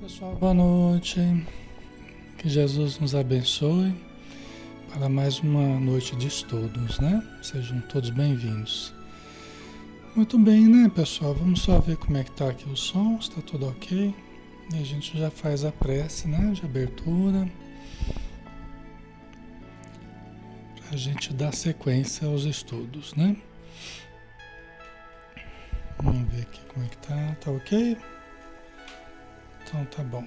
Pessoal, boa noite. Que Jesus nos abençoe para mais uma noite de estudos, né? Sejam todos bem-vindos. Muito bem, né, pessoal? Vamos só ver como é que tá aqui o som, está tudo ok. E a gente já faz a prece, né, de abertura. A gente dar sequência aos estudos, né? Vamos ver aqui como é que tá. Tá ok? Então tá bom.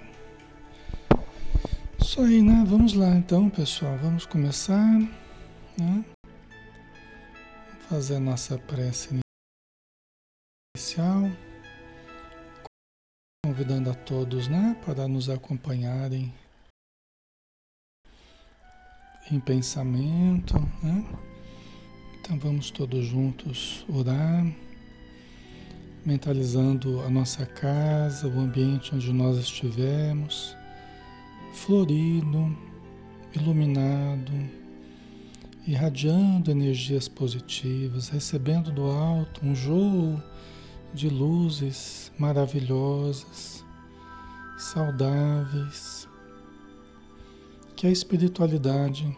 Isso aí, né? Vamos lá então, pessoal. Vamos começar, né? Fazer a nossa prece inicial. Convidando a todos, né? Para nos acompanharem em pensamento, né? Então vamos todos juntos orar mentalizando a nossa casa, o ambiente onde nós estivermos, florido, iluminado, irradiando energias positivas, recebendo do alto um jogo de luzes maravilhosas, saudáveis, que a espiritualidade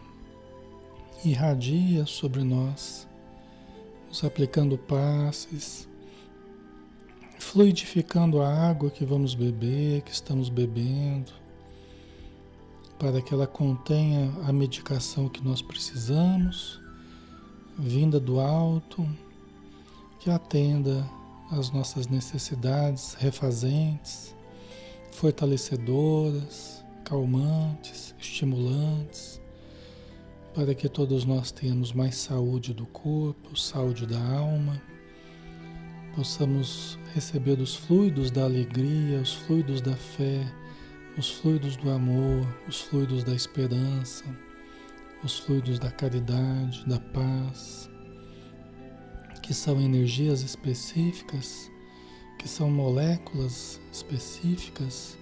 irradia sobre nós, nos aplicando passes fluidificando a água que vamos beber, que estamos bebendo, para que ela contenha a medicação que nós precisamos, vinda do alto, que atenda às nossas necessidades refazentes, fortalecedoras, calmantes, estimulantes, para que todos nós tenhamos mais saúde do corpo, saúde da alma possamos receber os fluidos da alegria, os fluidos da fé, os fluidos do amor, os fluidos da esperança, os fluidos da caridade, da paz, que são energias específicas, que são moléculas específicas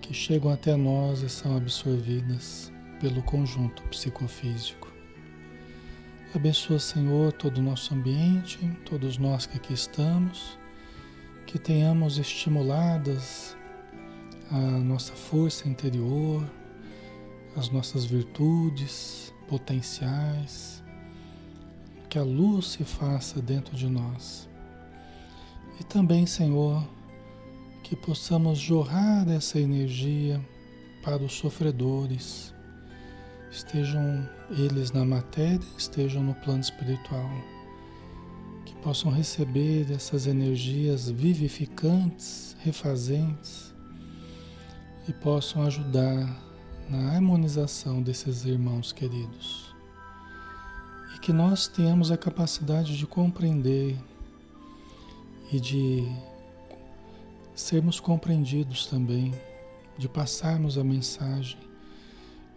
que chegam até nós e são absorvidas pelo conjunto psicofísico. Abençoa, Senhor, todo o nosso ambiente, todos nós que aqui estamos, que tenhamos estimuladas a nossa força interior, as nossas virtudes potenciais, que a luz se faça dentro de nós. E também, Senhor, que possamos jorrar essa energia para os sofredores estejam eles na matéria, estejam no plano espiritual, que possam receber essas energias vivificantes, refazentes e possam ajudar na harmonização desses irmãos queridos. E que nós tenhamos a capacidade de compreender e de sermos compreendidos também, de passarmos a mensagem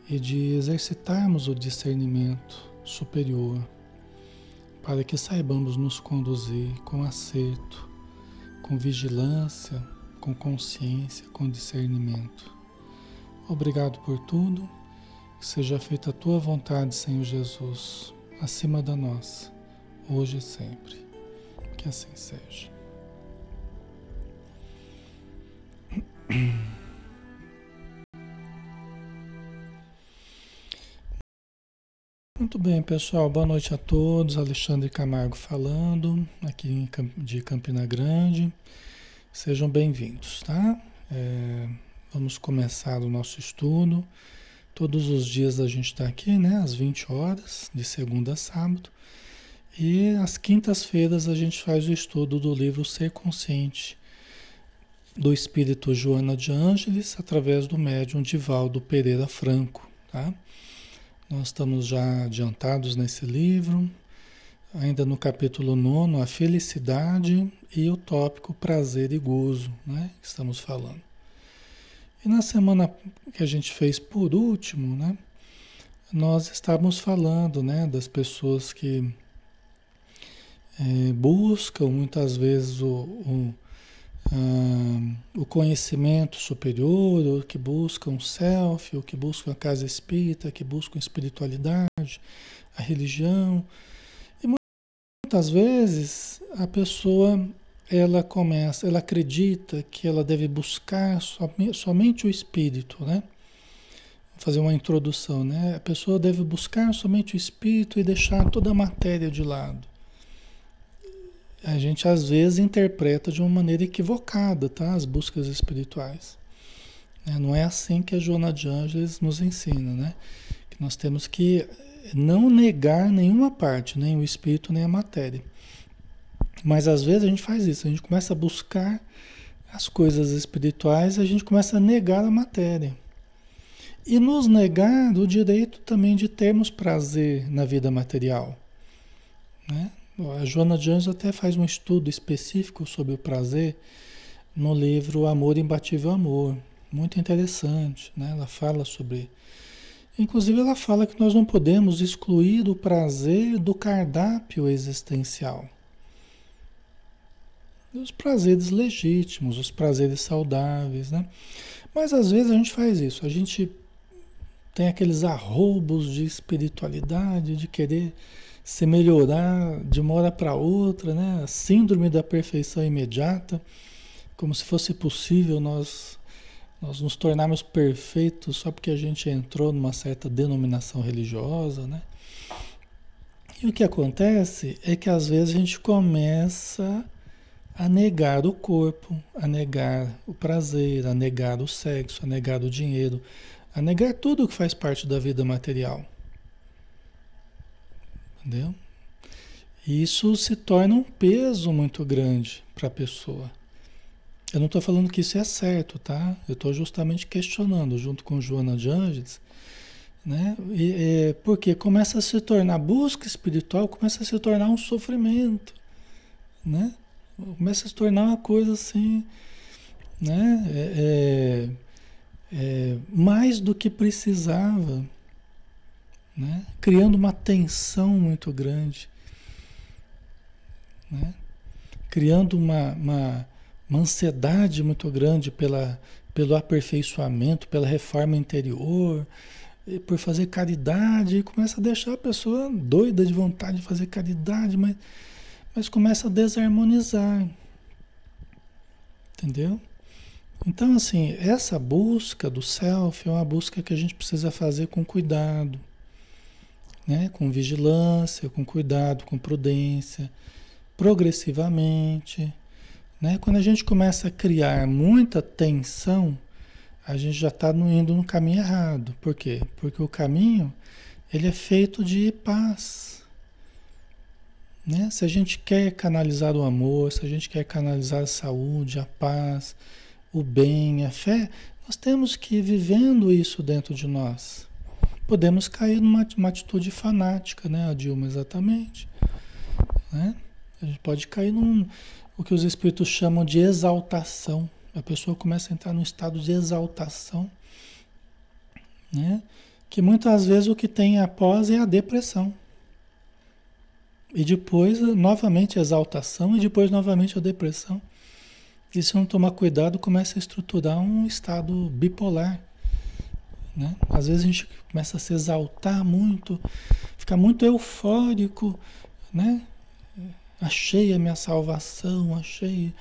e de exercitarmos o discernimento superior para que saibamos nos conduzir com acerto, com vigilância, com consciência, com discernimento. Obrigado por tudo. Que seja feita a tua vontade, Senhor Jesus, acima da nossa, hoje e sempre. Que assim seja. Muito bem, pessoal. Boa noite a todos. Alexandre Camargo falando, aqui de Campina Grande. Sejam bem-vindos, tá? É, vamos começar o nosso estudo. Todos os dias a gente está aqui, né? Às 20 horas, de segunda a sábado. E às quintas-feiras a gente faz o estudo do livro Ser Consciente, do espírito Joana de Ângeles, através do médium Divaldo Pereira Franco, tá? Nós estamos já adiantados nesse livro, ainda no capítulo 9, a felicidade e o tópico prazer e gozo, né? Estamos falando. E na semana que a gente fez por último, né? Nós estávamos falando, né, das pessoas que é, buscam muitas vezes o, o ah, o conhecimento superior, ou que buscam o self, ou que buscam a casa espírita, que buscam espiritualidade, a religião. E muitas vezes a pessoa ela começa, ela acredita que ela deve buscar somente o espírito, né? Vou fazer uma introdução, né? A pessoa deve buscar somente o espírito e deixar toda a matéria de lado. A gente às vezes interpreta de uma maneira equivocada, tá? As buscas espirituais. Né? Não é assim que a Joana de Ângeles nos ensina, né? Que nós temos que não negar nenhuma parte, nem o espírito, nem a matéria. Mas às vezes a gente faz isso, a gente começa a buscar as coisas espirituais, a gente começa a negar a matéria. E nos negar o direito também de termos prazer na vida material. Né? A Joana de Anjos até faz um estudo específico sobre o prazer no livro Amor Imbatível Amor. Muito interessante. Né? Ela fala sobre Inclusive, ela fala que nós não podemos excluir o prazer do cardápio existencial. Os prazeres legítimos, os prazeres saudáveis, né? Mas às vezes a gente faz isso, a gente tem aqueles arroubos de espiritualidade, de querer se melhorar de uma hora para outra, né? A síndrome da perfeição imediata, como se fosse possível nós nós nos tornarmos perfeitos só porque a gente entrou numa certa denominação religiosa, né? E o que acontece é que às vezes a gente começa a negar o corpo, a negar o prazer, a negar o sexo, a negar o dinheiro, a negar tudo que faz parte da vida material. Entendeu? E isso se torna um peso muito grande para a pessoa. Eu não estou falando que isso é certo, tá? Eu estou justamente questionando, junto com Joana de Angeles, né? E, é, porque começa a se tornar, busca espiritual começa a se tornar um sofrimento, né? Começa a se tornar uma coisa assim, né? É, é, é mais do que precisava, né? Criando uma tensão muito grande, né? Criando uma, uma uma ansiedade muito grande pela, pelo aperfeiçoamento, pela reforma interior, por fazer caridade, e começa a deixar a pessoa doida de vontade de fazer caridade, mas, mas começa a desarmonizar. Entendeu? Então, assim, essa busca do self é uma busca que a gente precisa fazer com cuidado, né? com vigilância, com cuidado, com prudência, progressivamente. Né? Quando a gente começa a criar muita tensão, a gente já está indo no caminho errado. Por quê? Porque o caminho ele é feito de paz. Né? Se a gente quer canalizar o amor, se a gente quer canalizar a saúde, a paz, o bem, a fé, nós temos que ir vivendo isso dentro de nós. Podemos cair numa uma atitude fanática, né, Dilma, exatamente. Né? A gente pode cair num, o que os espíritos chamam de exaltação. A pessoa começa a entrar num estado de exaltação, né? Que muitas vezes o que tem após é a depressão. E depois, novamente, a exaltação e depois, novamente, a depressão. E se não tomar cuidado, começa a estruturar um estado bipolar. Né? Às vezes a gente começa a se exaltar muito, fica muito eufórico, né? achei a minha salvação, achei.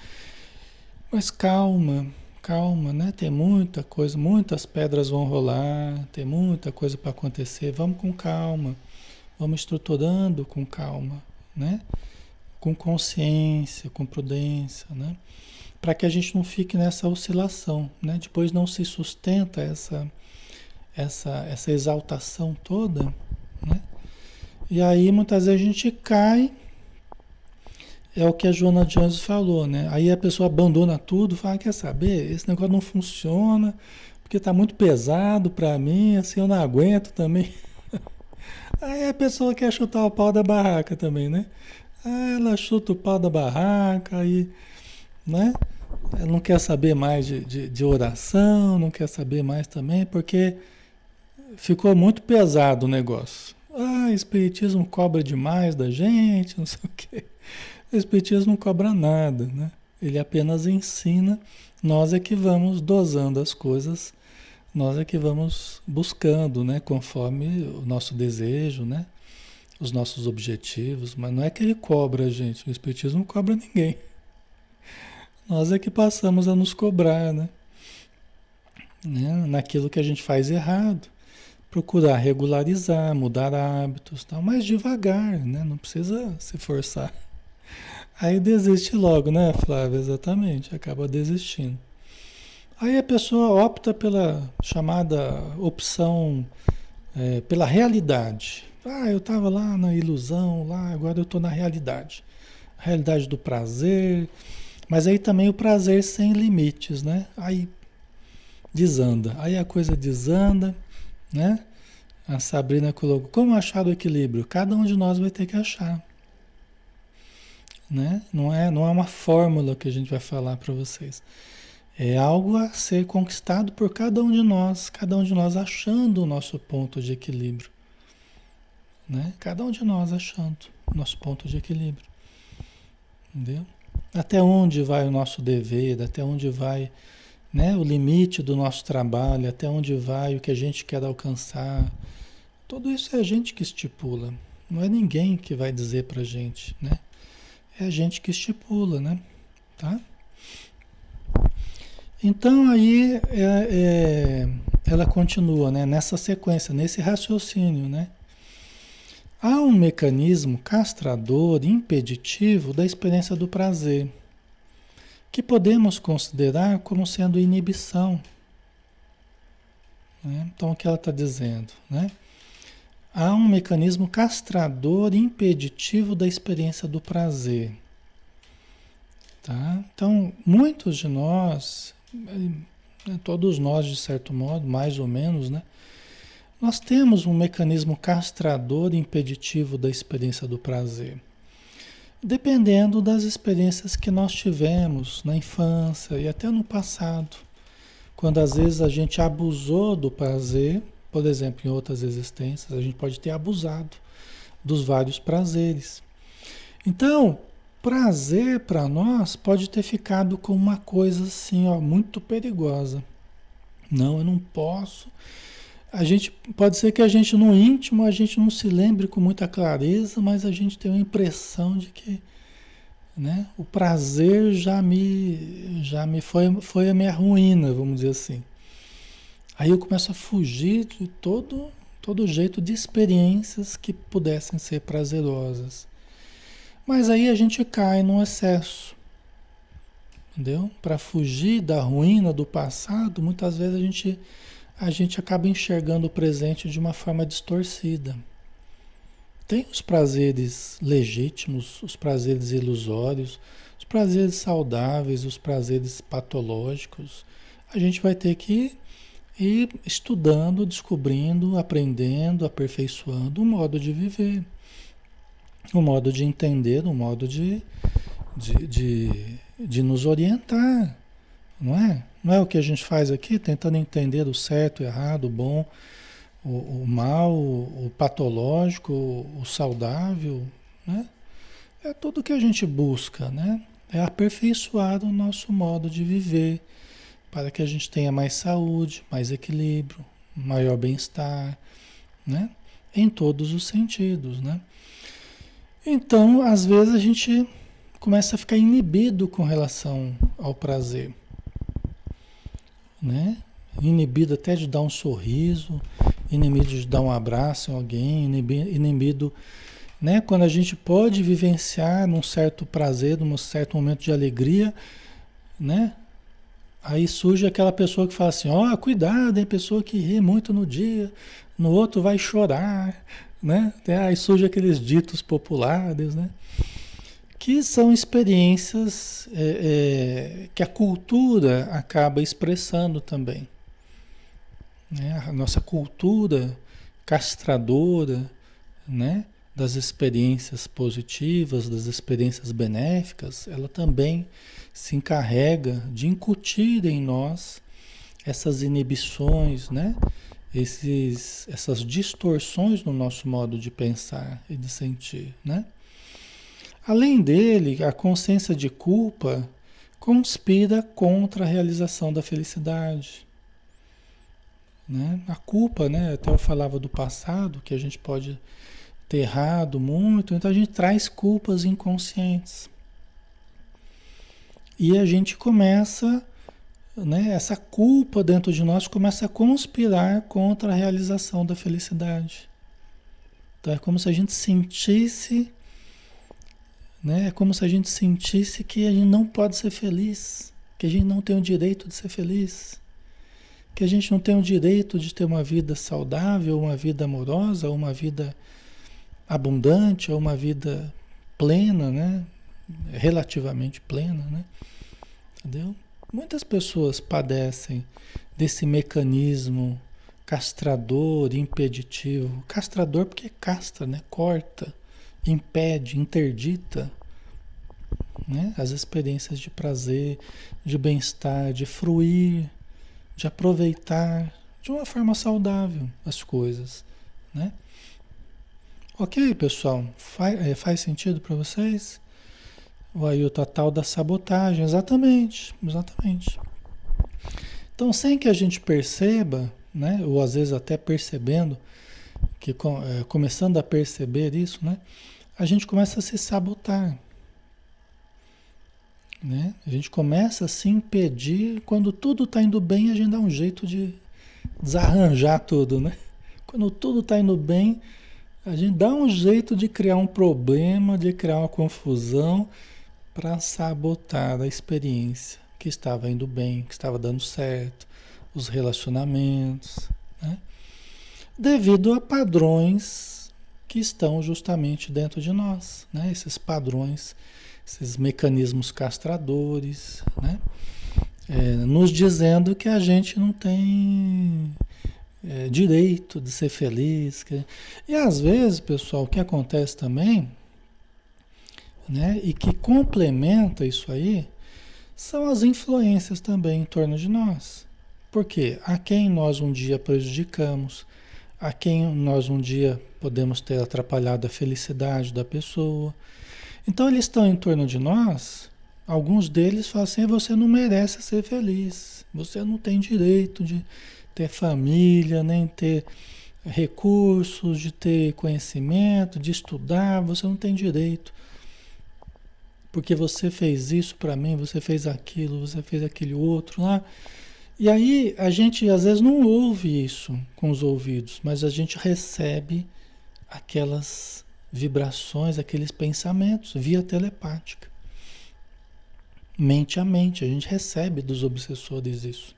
Mas calma, calma, né? Tem muita coisa, muitas pedras vão rolar, tem muita coisa para acontecer. Vamos com calma, vamos estruturando com calma, né? Com consciência, com prudência, né? Para que a gente não fique nessa oscilação, né? Depois não se sustenta essa essa essa exaltação toda, né? E aí muitas vezes a gente cai é o que a Joana Jones falou, né? Aí a pessoa abandona tudo, fala, quer saber, esse negócio não funciona, porque está muito pesado para mim, assim, eu não aguento também. Aí a pessoa quer chutar o pau da barraca também, né? Ah, ela chuta o pau da barraca, aí, né? Ela não quer saber mais de, de, de oração, não quer saber mais também, porque ficou muito pesado o negócio. Ah, espiritismo cobra demais da gente, não sei o quê. O Espiritismo não cobra nada, né? Ele apenas ensina, nós é que vamos dosando as coisas, nós é que vamos buscando, né? Conforme o nosso desejo, né? Os nossos objetivos, mas não é que ele cobra a gente, o Espiritismo não cobra ninguém. Nós é que passamos a nos cobrar, né? né? Naquilo que a gente faz errado. Procurar regularizar, mudar hábitos, tal, mas devagar, né? Não precisa se forçar. Aí desiste logo, né, Flávia? Exatamente, acaba desistindo. Aí a pessoa opta pela chamada opção, é, pela realidade. Ah, eu estava lá na ilusão, lá, agora eu estou na realidade. Realidade do prazer, mas aí também o prazer sem limites, né? Aí desanda, aí a coisa desanda, né? A Sabrina colocou, como achar o equilíbrio? Cada um de nós vai ter que achar. Né? Não, é, não é uma fórmula que a gente vai falar para vocês. É algo a ser conquistado por cada um de nós, cada um de nós achando o nosso ponto de equilíbrio. Né? Cada um de nós achando o nosso ponto de equilíbrio. Entendeu? Até onde vai o nosso dever, até onde vai né, o limite do nosso trabalho, até onde vai o que a gente quer alcançar. Tudo isso é a gente que estipula. Não é ninguém que vai dizer pra gente, né? É a gente que estipula, né? Tá? Então aí é, é, ela continua né, nessa sequência, nesse raciocínio. Né? Há um mecanismo castrador, impeditivo da experiência do prazer, que podemos considerar como sendo inibição. Né? Então o que ela está dizendo? Né? Há um mecanismo castrador impeditivo da experiência do prazer. Tá? Então, muitos de nós né, todos nós, de certo modo, mais ou menos, né? Nós temos um mecanismo castrador impeditivo da experiência do prazer. Dependendo das experiências que nós tivemos na infância e até no passado. Quando às vezes a gente abusou do prazer, por exemplo, em outras existências, a gente pode ter abusado dos vários prazeres. Então, prazer para nós pode ter ficado como uma coisa assim, ó, muito perigosa. Não, eu não posso. A gente pode ser que a gente no íntimo a gente não se lembre com muita clareza, mas a gente tem a impressão de que, né, o prazer já me já me foi foi a minha ruína, vamos dizer assim. Aí eu começo a fugir de todo todo jeito de experiências que pudessem ser prazerosas. Mas aí a gente cai num excesso. Entendeu? Para fugir da ruína do passado, muitas vezes a gente, a gente acaba enxergando o presente de uma forma distorcida. Tem os prazeres legítimos, os prazeres ilusórios, os prazeres saudáveis, os prazeres patológicos. A gente vai ter que ir estudando, descobrindo, aprendendo, aperfeiçoando o modo de viver o modo de entender, o modo de, de, de, de nos orientar, não é? Não é o que a gente faz aqui, tentando entender o certo, o errado, o bom, o, o mal, o, o patológico, o, o saudável, né? É tudo que a gente busca, né? É aperfeiçoar o nosso modo de viver para que a gente tenha mais saúde, mais equilíbrio, maior bem-estar, né? Em todos os sentidos, né? Então, às vezes a gente começa a ficar inibido com relação ao prazer, né? Inibido até de dar um sorriso, inibido de dar um abraço em alguém, inibido, né? Quando a gente pode vivenciar num certo prazer, num certo momento de alegria, né? Aí surge aquela pessoa que fala assim: ó, oh, cuidado, hein? Pessoa que ri muito no dia, no outro vai chorar, né? Aí surge aqueles ditos populares, né? Que são experiências é, é, que a cultura acaba expressando também. Né? A nossa cultura castradora, né? das experiências positivas, das experiências benéficas, ela também se encarrega de incutir em nós essas inibições, né? esses, essas distorções no nosso modo de pensar e de sentir, né? Além dele, a consciência de culpa conspira contra a realização da felicidade. Né? A culpa, né? Até eu falava do passado, que a gente pode ter errado muito, então a gente traz culpas inconscientes. E a gente começa, né, essa culpa dentro de nós começa a conspirar contra a realização da felicidade. Então é como se a gente sentisse, né, é como se a gente sentisse que a gente não pode ser feliz, que a gente não tem o direito de ser feliz, que a gente não tem o direito de ter uma vida saudável, uma vida amorosa, uma vida abundante, uma vida plena, né? Relativamente plena, né? Entendeu? Muitas pessoas padecem desse mecanismo castrador, impeditivo. Castrador porque castra, né? Corta, impede, interdita né? as experiências de prazer, de bem-estar, de fruir, de aproveitar de uma forma saudável as coisas, né? Ok, pessoal? Faz, é, faz sentido para vocês? O aí o total da sabotagem, exatamente, exatamente. Então, sem que a gente perceba, né, ou às vezes até percebendo, que é, começando a perceber isso, né, a gente começa a se sabotar. Né? A gente começa a se impedir, quando tudo está indo bem, a gente dá um jeito de desarranjar tudo, né? Quando tudo está indo bem, a gente dá um jeito de criar um problema, de criar uma confusão para sabotar a experiência que estava indo bem, que estava dando certo, os relacionamentos, né? devido a padrões que estão justamente dentro de nós, né? esses padrões, esses mecanismos castradores, né? É, nos dizendo que a gente não tem é, direito de ser feliz. Que... E às vezes, pessoal, o que acontece também, né, e que complementa isso aí, são as influências também em torno de nós. Porque a quem nós um dia prejudicamos, a quem nós um dia podemos ter atrapalhado a felicidade da pessoa. Então eles estão em torno de nós, alguns deles falam assim, você não merece ser feliz, você não tem direito de ter família, nem ter recursos, de ter conhecimento, de estudar, você não tem direito. Porque você fez isso para mim, você fez aquilo, você fez aquele outro lá. E aí a gente às vezes não ouve isso com os ouvidos, mas a gente recebe aquelas vibrações, aqueles pensamentos via telepática. Mente a mente, a gente recebe dos obsessores isso.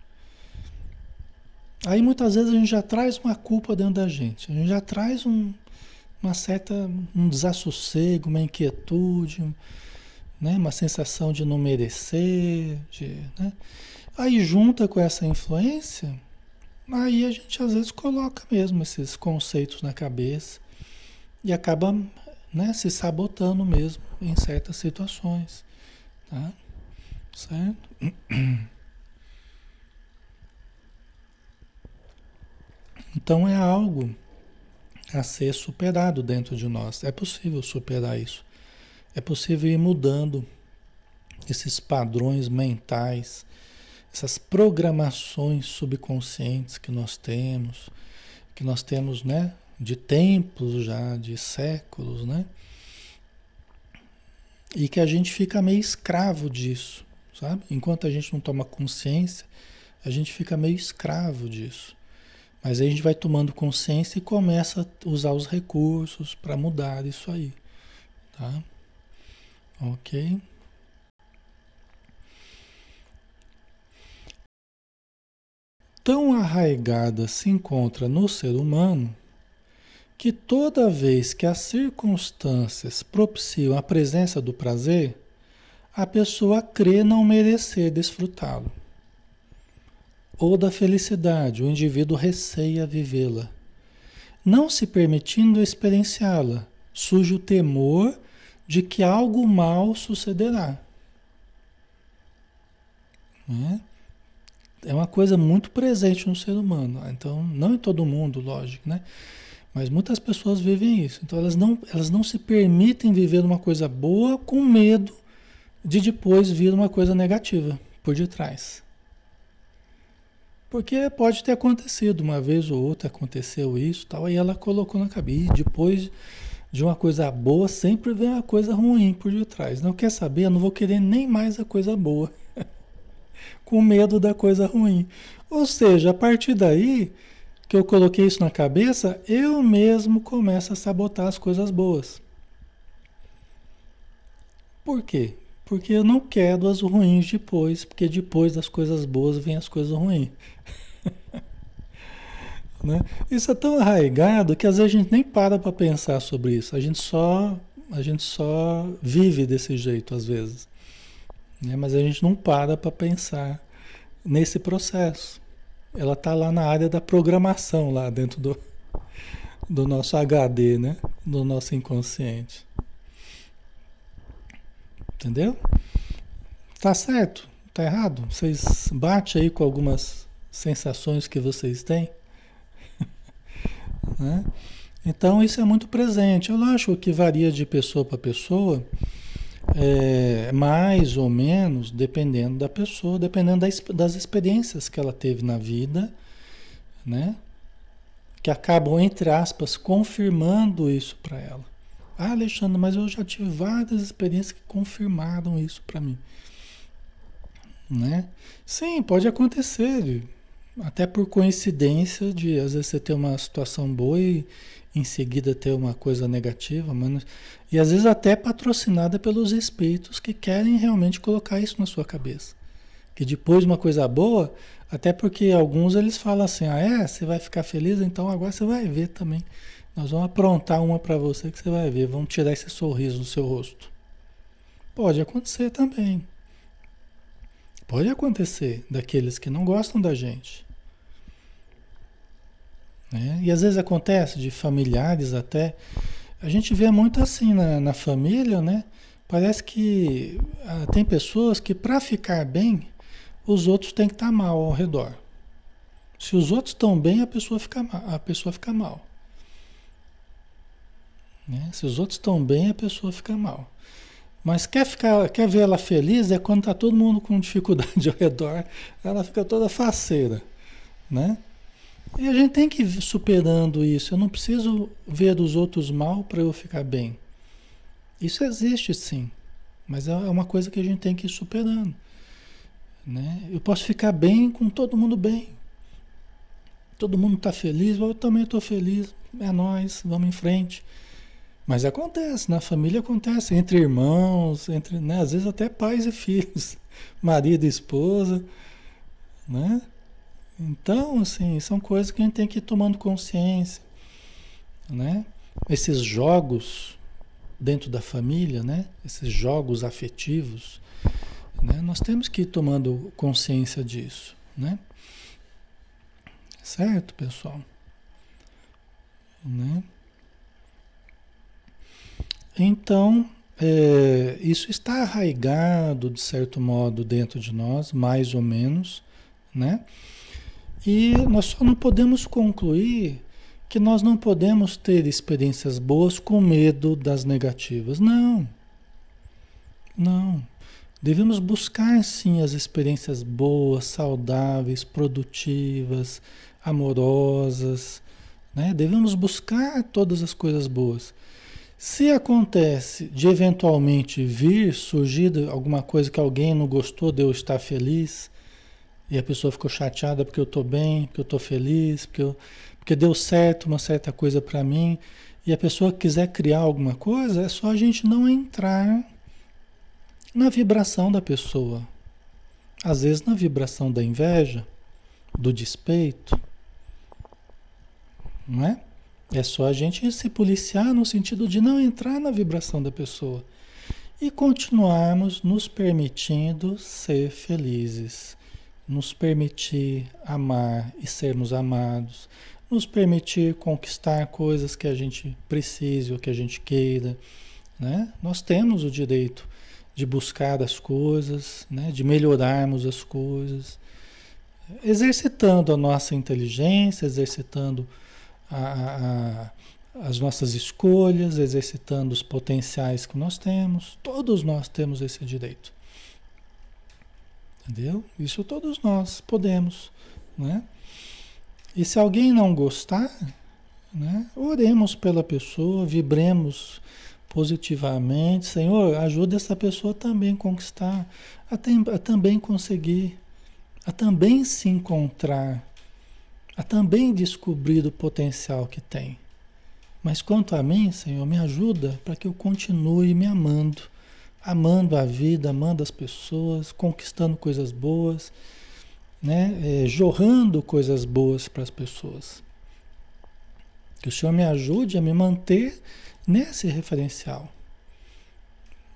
Aí muitas vezes a gente já traz uma culpa dentro da gente, a gente já traz um, uma certa um desassossego, uma inquietude, né? uma sensação de não merecer, de, né? Aí junta com essa influência, aí a gente às vezes coloca mesmo esses conceitos na cabeça e acaba né, se sabotando mesmo em certas situações, tá? Certo? Então é algo a ser superado dentro de nós. É possível superar isso. É possível ir mudando esses padrões mentais, essas programações subconscientes que nós temos, que nós temos, né, de tempos já, de séculos, né? E que a gente fica meio escravo disso, sabe? Enquanto a gente não toma consciência, a gente fica meio escravo disso. Mas aí a gente vai tomando consciência e começa a usar os recursos para mudar isso aí, tá? Ok? Tão arraigada se encontra no ser humano que toda vez que as circunstâncias propiciam a presença do prazer, a pessoa crê não merecer desfrutá-lo ou da felicidade, o indivíduo receia vivê-la. Não se permitindo experienciá-la, surge o temor de que algo mal sucederá. Né? É uma coisa muito presente no ser humano. Então, não em todo mundo, lógico, né? Mas muitas pessoas vivem isso. Então, elas não, elas não se permitem viver uma coisa boa com medo de depois vir uma coisa negativa por detrás. Porque pode ter acontecido uma vez ou outra, aconteceu isso tal, aí ela colocou na cabeça. E depois de uma coisa boa sempre vem uma coisa ruim por detrás. Não quer saber? Eu não vou querer nem mais a coisa boa. Com medo da coisa ruim. Ou seja, a partir daí que eu coloquei isso na cabeça, eu mesmo começo a sabotar as coisas boas. Por quê? Porque eu não quero as ruins depois, porque depois das coisas boas vem as coisas ruins. Né? Isso é tão arraigado que às vezes a gente nem para para pensar sobre isso. A gente só a gente só vive desse jeito às vezes. Né? Mas a gente não para para pensar nesse processo. Ela está lá na área da programação, lá dentro do, do nosso HD, né? do nosso inconsciente. Entendeu? Tá certo? Tá errado? Vocês batem aí com algumas sensações que vocês têm? Né? Então isso é muito presente. Eu acho que varia de pessoa para pessoa, é, mais ou menos, dependendo da pessoa, dependendo das, das experiências que ela teve na vida, né? Que acabam, entre aspas, confirmando isso para ela. Ah, Alexandre, mas eu já tive várias experiências que confirmaram isso para mim. Né? Sim, pode acontecer. Até por coincidência de às vezes você ter uma situação boa e em seguida ter uma coisa negativa, mas, e às vezes até patrocinada pelos espíritos que querem realmente colocar isso na sua cabeça. Que depois uma coisa boa, até porque alguns eles falam assim: "Ah, é, você vai ficar feliz, então agora você vai ver também. Nós vamos aprontar uma para você que você vai ver, vamos tirar esse sorriso do seu rosto". Pode acontecer também. Pode acontecer daqueles que não gostam da gente. Né? E às vezes acontece de familiares até. A gente vê muito assim na, na família, né? Parece que ah, tem pessoas que para ficar bem, os outros têm que estar tá mal ao redor. Se os outros estão bem, a pessoa fica, a pessoa fica mal. Né? Se os outros estão bem, a pessoa fica mal. Mas quer, ficar, quer ver ela feliz é quando está todo mundo com dificuldade ao redor, ela fica toda faceira, né? E a gente tem que ir superando isso. Eu não preciso ver os outros mal para eu ficar bem. Isso existe sim, mas é uma coisa que a gente tem que ir superando. Né? Eu posso ficar bem com todo mundo bem. Todo mundo está feliz, eu também estou feliz. É nós, vamos em frente. Mas acontece, na família acontece, entre irmãos, entre, né, às vezes até pais e filhos, marido e esposa, né? Então, assim, são coisas que a gente tem que ir tomando consciência, né? Esses jogos dentro da família, né? Esses jogos afetivos, né? Nós temos que ir tomando consciência disso, né? Certo, pessoal? Né? Então, é, isso está arraigado, de certo modo, dentro de nós, mais ou menos, né? E nós só não podemos concluir que nós não podemos ter experiências boas com medo das negativas. Não. Não. Devemos buscar sim as experiências boas, saudáveis, produtivas, amorosas. Né? Devemos buscar todas as coisas boas. Se acontece de eventualmente vir surgir alguma coisa que alguém não gostou de eu estar feliz, e a pessoa ficou chateada porque eu estou bem, porque eu estou feliz, porque, eu, porque deu certo uma certa coisa para mim, e a pessoa quiser criar alguma coisa, é só a gente não entrar na vibração da pessoa. Às vezes na vibração da inveja, do despeito, não é? É só a gente se policiar no sentido de não entrar na vibração da pessoa e continuarmos nos permitindo ser felizes, nos permitir amar e sermos amados, nos permitir conquistar coisas que a gente precise ou que a gente queira, né? Nós temos o direito de buscar as coisas, né? de melhorarmos as coisas, exercitando a nossa inteligência, exercitando a, a, as nossas escolhas, exercitando os potenciais que nós temos. Todos nós temos esse direito. Entendeu? Isso todos nós podemos, né? E se alguém não gostar, Né? Oremos pela pessoa, vibremos positivamente. Senhor, ajuda essa pessoa também conquistar, a, tem, a também conseguir, a também se encontrar, a também descobrir o potencial que tem. Mas quanto a mim, Senhor, me ajuda para que eu continue me amando, amando a vida, amando as pessoas, conquistando coisas boas, né? É, jorrando coisas boas para as pessoas. Que o Senhor me ajude a me manter nesse referencial.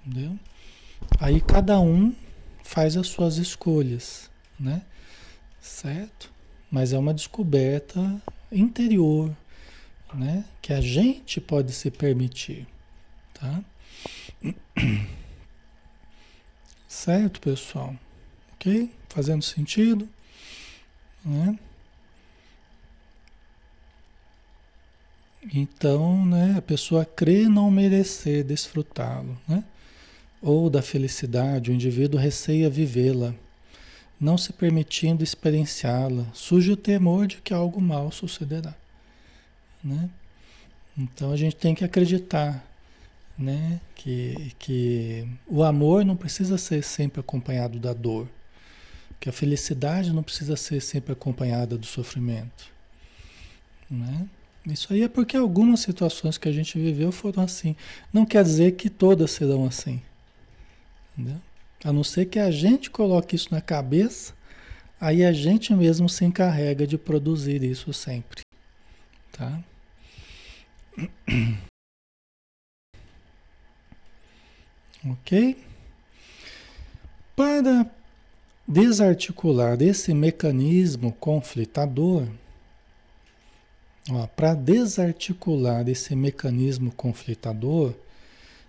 Entendeu? Aí cada um faz as suas escolhas, né? Certo? Mas é uma descoberta interior, né? Que a gente pode se permitir, tá? Certo, pessoal? Ok? Fazendo sentido? Né? Então, né, a pessoa crê não merecer desfrutá-lo, né? Ou da felicidade, o indivíduo receia vivê-la, não se permitindo experienciá-la, surge o temor de que algo mal sucederá, né? Então a gente tem que acreditar, né, que, que o amor não precisa ser sempre acompanhado da dor, que a felicidade não precisa ser sempre acompanhada do sofrimento, né? Isso aí é porque algumas situações que a gente viveu foram assim. Não quer dizer que todas serão assim. Entendeu? A não ser que a gente coloque isso na cabeça, aí a gente mesmo se encarrega de produzir isso sempre. Tá? Ok? Para desarticular esse mecanismo conflitador, para desarticular esse mecanismo conflitador,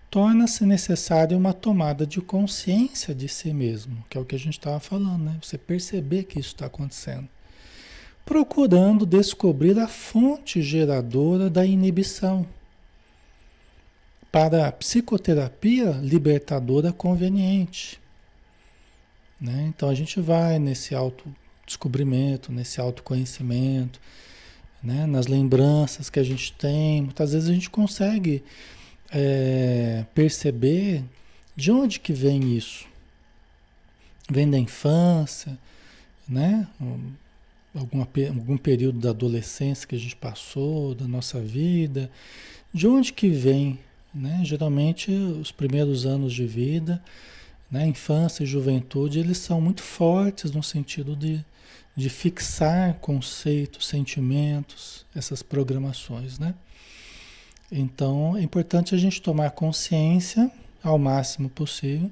torna-se necessária uma tomada de consciência de si mesmo, que é o que a gente estava falando, né? Você perceber que isso está acontecendo. Procurando descobrir a fonte geradora da inibição para a psicoterapia libertadora conveniente. Né? Então a gente vai nesse autodescobrimento, nesse autoconhecimento, né? nas lembranças que a gente tem. Muitas vezes a gente consegue é, perceber de onde que vem isso. Vem da infância, né? Alguma, algum período da adolescência que a gente passou, da nossa vida. De onde que vem? Né? Geralmente os primeiros anos de vida, né? infância e juventude, eles são muito fortes no sentido de de fixar conceitos, sentimentos, essas programações, né? Então é importante a gente tomar consciência ao máximo possível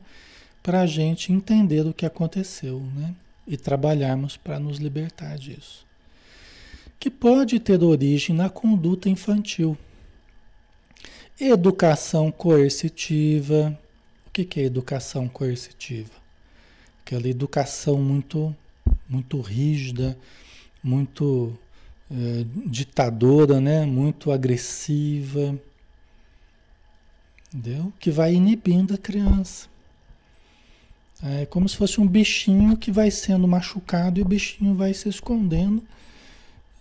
para a gente entender o que aconteceu, né? E trabalharmos para nos libertar disso. Que pode ter origem na conduta infantil. Educação coercitiva. O que é educação coercitiva? Aquela educação muito muito rígida, muito é, ditadora, né? muito agressiva, entendeu? que vai inibindo a criança. É como se fosse um bichinho que vai sendo machucado e o bichinho vai se escondendo,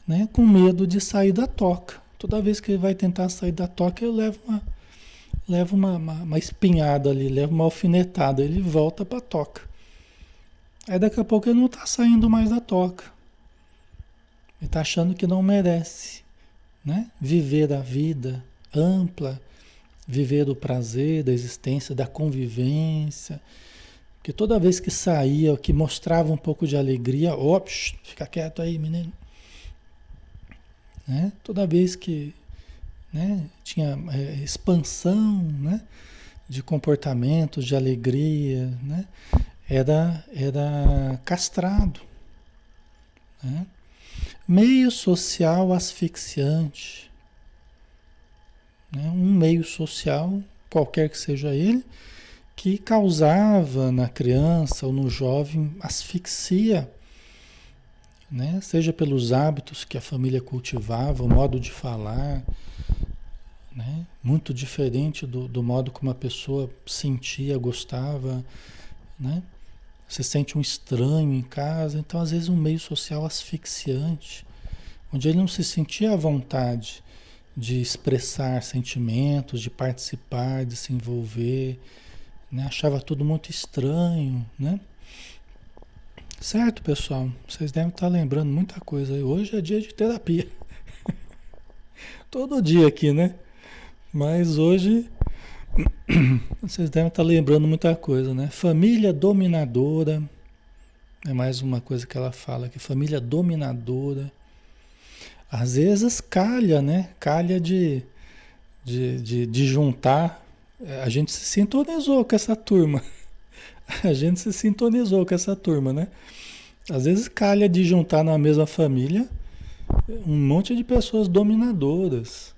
né? com medo de sair da toca. Toda vez que ele vai tentar sair da toca, eu levo uma, levo uma, uma, uma espinhada ali, levo uma alfinetada, ele volta para a toca. Aí daqui a pouco ele não está saindo mais da toca. Ele está achando que não merece né? viver a vida ampla, viver o prazer da existência, da convivência. Porque toda vez que saía, que mostrava um pouco de alegria, ops, fica quieto aí, menino. Né? Toda vez que né, tinha é, expansão né, de comportamentos, de alegria, né? era, era castrado. Né? Meio social asfixiante. Né? Um meio social, qualquer que seja ele, que causava na criança ou no jovem asfixia. Né? Seja pelos hábitos que a família cultivava, o modo de falar, né? muito diferente do, do modo como a pessoa sentia, gostava, né? Você sente um estranho em casa, então às vezes um meio social asfixiante, onde ele não se sentia à vontade de expressar sentimentos, de participar, de se envolver, né? Achava tudo muito estranho, né? Certo, pessoal? Vocês devem estar lembrando muita coisa. Hoje é dia de terapia. Todo dia aqui, né? Mas hoje vocês devem estar lembrando muita coisa, né? Família dominadora. É mais uma coisa que ela fala aqui. Família dominadora. Às vezes calha, né? Calha de, de, de, de juntar. A gente se sintonizou com essa turma. A gente se sintonizou com essa turma, né? Às vezes calha de juntar na mesma família um monte de pessoas dominadoras.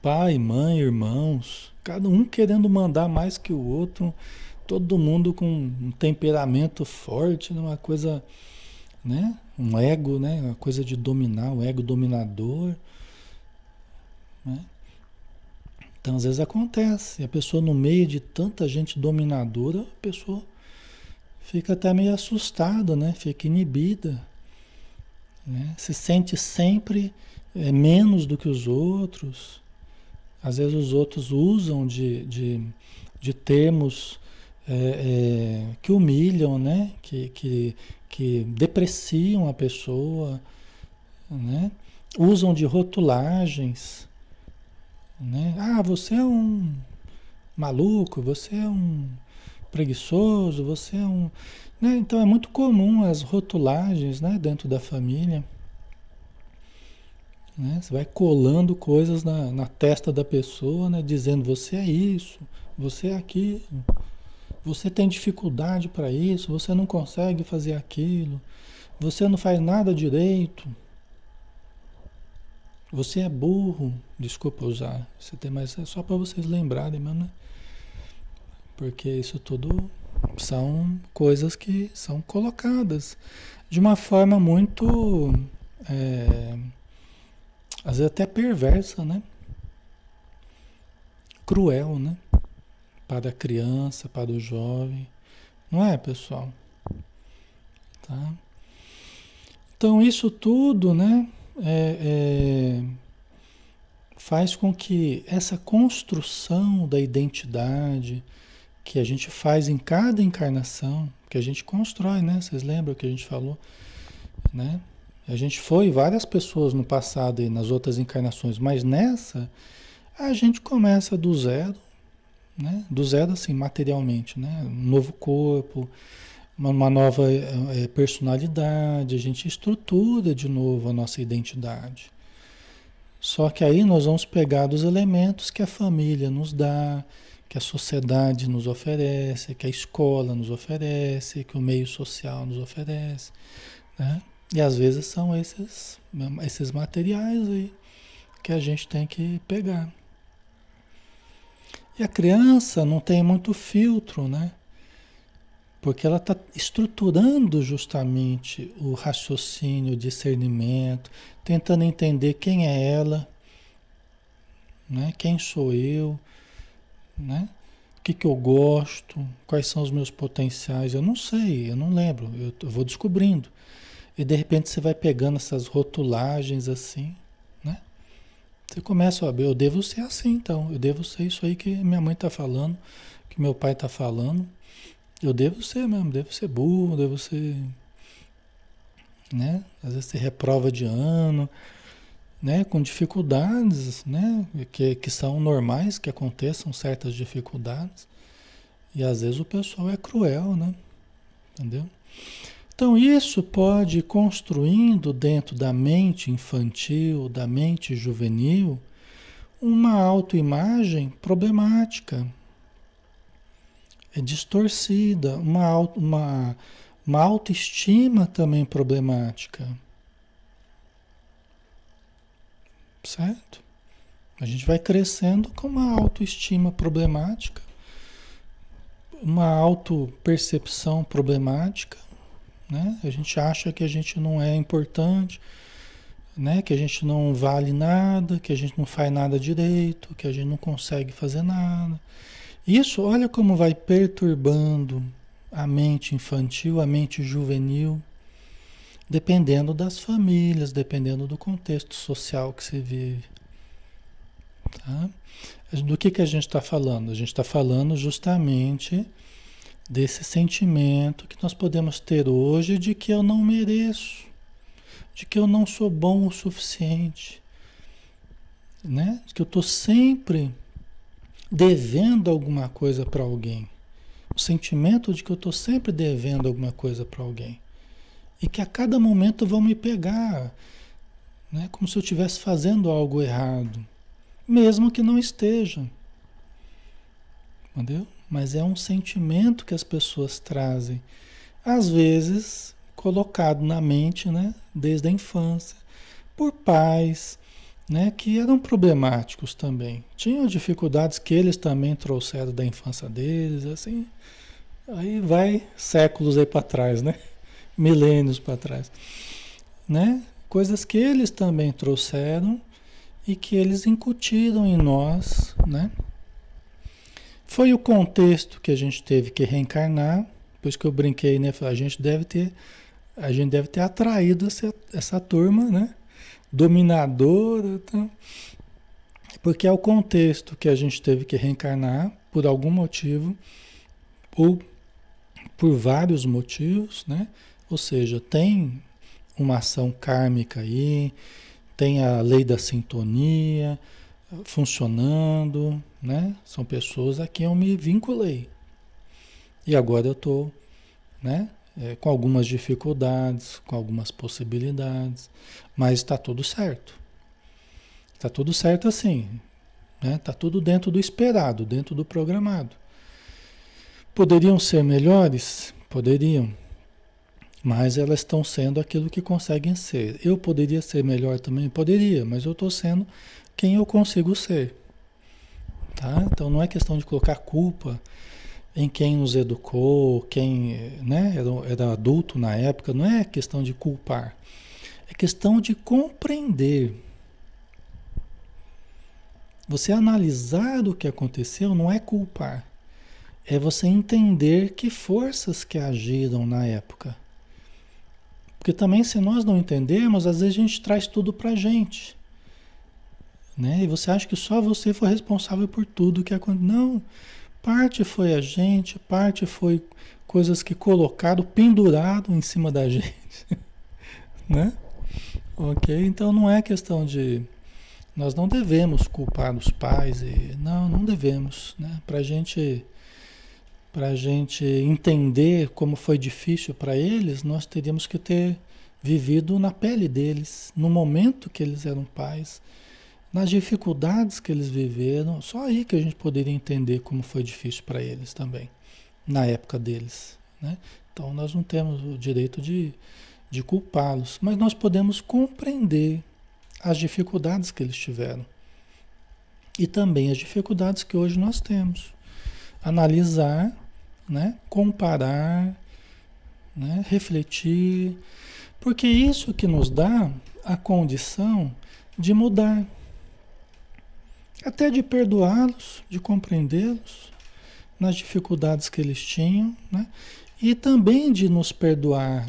Pai, mãe, irmãos, cada um querendo mandar mais que o outro, todo mundo com um temperamento forte, uma coisa, né? Um ego, né? Uma coisa de dominar, um ego dominador, né? Então, às vezes acontece, a pessoa no meio de tanta gente dominadora, a pessoa fica até meio assustada, né? Fica inibida, né? Se sente sempre é, menos do que os outros. Às vezes os outros usam de, de, de termos é, é, que humilham, né? Que, que, que depreciam a pessoa, né? Usam de rotulagens, né? Ah, você é um maluco, você é um preguiçoso, você é um. Né? Então é muito comum as rotulagens né? dentro da família. Né? Você vai colando coisas na, na testa da pessoa, né? dizendo você é isso, você é aquilo, você tem dificuldade para isso, você não consegue fazer aquilo, você não faz nada direito. Você é burro, desculpa usar, você tem mais é só para vocês lembrarem, mano. Né? Porque isso tudo são coisas que são colocadas de uma forma muito é, às vezes até perversa, né? Cruel, né? Para a criança, para o jovem. Não é, pessoal? Tá? Então, isso tudo, né? é, é, faz com que essa construção da identidade que a gente faz em cada encarnação, que a gente constrói, né? Vocês lembram que a gente falou, né? A gente foi várias pessoas no passado e nas outras encarnações, mas nessa a gente começa do zero, né? Do zero assim, materialmente, né? Um novo corpo, uma, nova é, personalidade, a gente estrutura de novo a nossa identidade. Só que aí nós vamos pegar dos elementos que a família nos dá, que a sociedade nos oferece, que a escola nos oferece, que o meio social nos oferece. Né? E às vezes são esses, esses materiais aí que a gente tem que pegar. E a criança não tem muito filtro, né? Porque ela está estruturando justamente o raciocínio, o discernimento, tentando entender quem é ela, né? quem sou eu, né? o que, que eu gosto, quais são os meus potenciais. Eu não sei, eu não lembro, eu, eu vou descobrindo. E de repente você vai pegando essas rotulagens assim, né? Você começa a ver, eu devo ser assim então, eu devo ser isso aí que minha mãe está falando, que meu pai está falando. Eu devo ser mesmo, devo ser burro, devo ser. Né? Às vezes você reprova de ano, né? Com dificuldades, né? Que, que são normais que aconteçam certas dificuldades. E às vezes o pessoal é cruel, né? Entendeu? Então isso pode ir construindo dentro da mente infantil, da mente juvenil, uma autoimagem problemática, é distorcida, uma, uma, uma autoestima também problemática. Certo? A gente vai crescendo com uma autoestima problemática, uma autopercepção problemática, né? A gente acha que a gente não é importante, né? Que a gente não vale nada, que a gente não faz nada direito, que a gente não consegue fazer nada. Isso, olha como vai perturbando a mente infantil, a mente juvenil, dependendo das famílias, dependendo do contexto social que se vive. Tá? Do que, que a gente está falando? A gente está falando justamente desse sentimento que nós podemos ter hoje de que eu não mereço, de que eu não sou bom o suficiente, né? De que eu estou sempre devendo alguma coisa para alguém. O sentimento de que eu estou sempre devendo alguma coisa para alguém. E que a cada momento vão me pegar, né? como se eu estivesse fazendo algo errado mesmo que não esteja. Entendeu? Mas é um sentimento que as pessoas trazem, às vezes colocado na mente, né, desde a infância, por pais, né, que eram problemáticos também. Tinham dificuldades que eles também trouxeram da infância deles, assim. Aí vai séculos aí para trás, né? Milênios para trás, né? Coisas que eles também trouxeram e que eles incutiram em nós, né? Foi o contexto que a gente teve que reencarnar, pois que eu brinquei, né? A gente deve ter, a gente deve ter atraído essa, essa turma, né? Dominadora, tá? porque é o contexto que a gente teve que reencarnar por algum motivo ou por vários motivos, né? Ou seja, tem uma ação kármica aí, tem a lei da sintonia funcionando, né? São pessoas a quem eu me vinculei. E agora eu estou, né? É, com algumas dificuldades, com algumas possibilidades, mas está tudo certo. Está tudo certo assim, né? Está tudo dentro do esperado, dentro do programado. Poderiam ser melhores? Poderiam. Mas elas estão sendo aquilo que conseguem ser. Eu poderia ser melhor também? Poderia, mas eu estou sendo quem eu consigo ser. Tá? Então não é questão de colocar culpa em quem nos educou, quem né, era, era adulto na época, não é questão de culpar. É questão de compreender. Você analisar o que aconteceu não é culpar. É você entender que forças que agiram na época. Porque também, se nós não entendermos, às vezes a gente traz tudo para a gente. Né? E você acha que só você foi responsável por tudo que aconteceu. Não, parte foi a gente, parte foi coisas que colocaram, pendurado em cima da gente. né? Ok? Então não é questão de. Nós não devemos culpar os pais. E, não, não devemos. Né? Para a gente para a gente entender como foi difícil para eles, nós teríamos que ter vivido na pele deles, no momento que eles eram pais, nas dificuldades que eles viveram. Só aí que a gente poderia entender como foi difícil para eles também, na época deles. Né? Então nós não temos o direito de, de culpá-los, mas nós podemos compreender as dificuldades que eles tiveram e também as dificuldades que hoje nós temos analisar, né? comparar, né? refletir, porque isso que nos dá a condição de mudar, até de perdoá-los, de compreendê-los nas dificuldades que eles tinham, né? e também de nos perdoar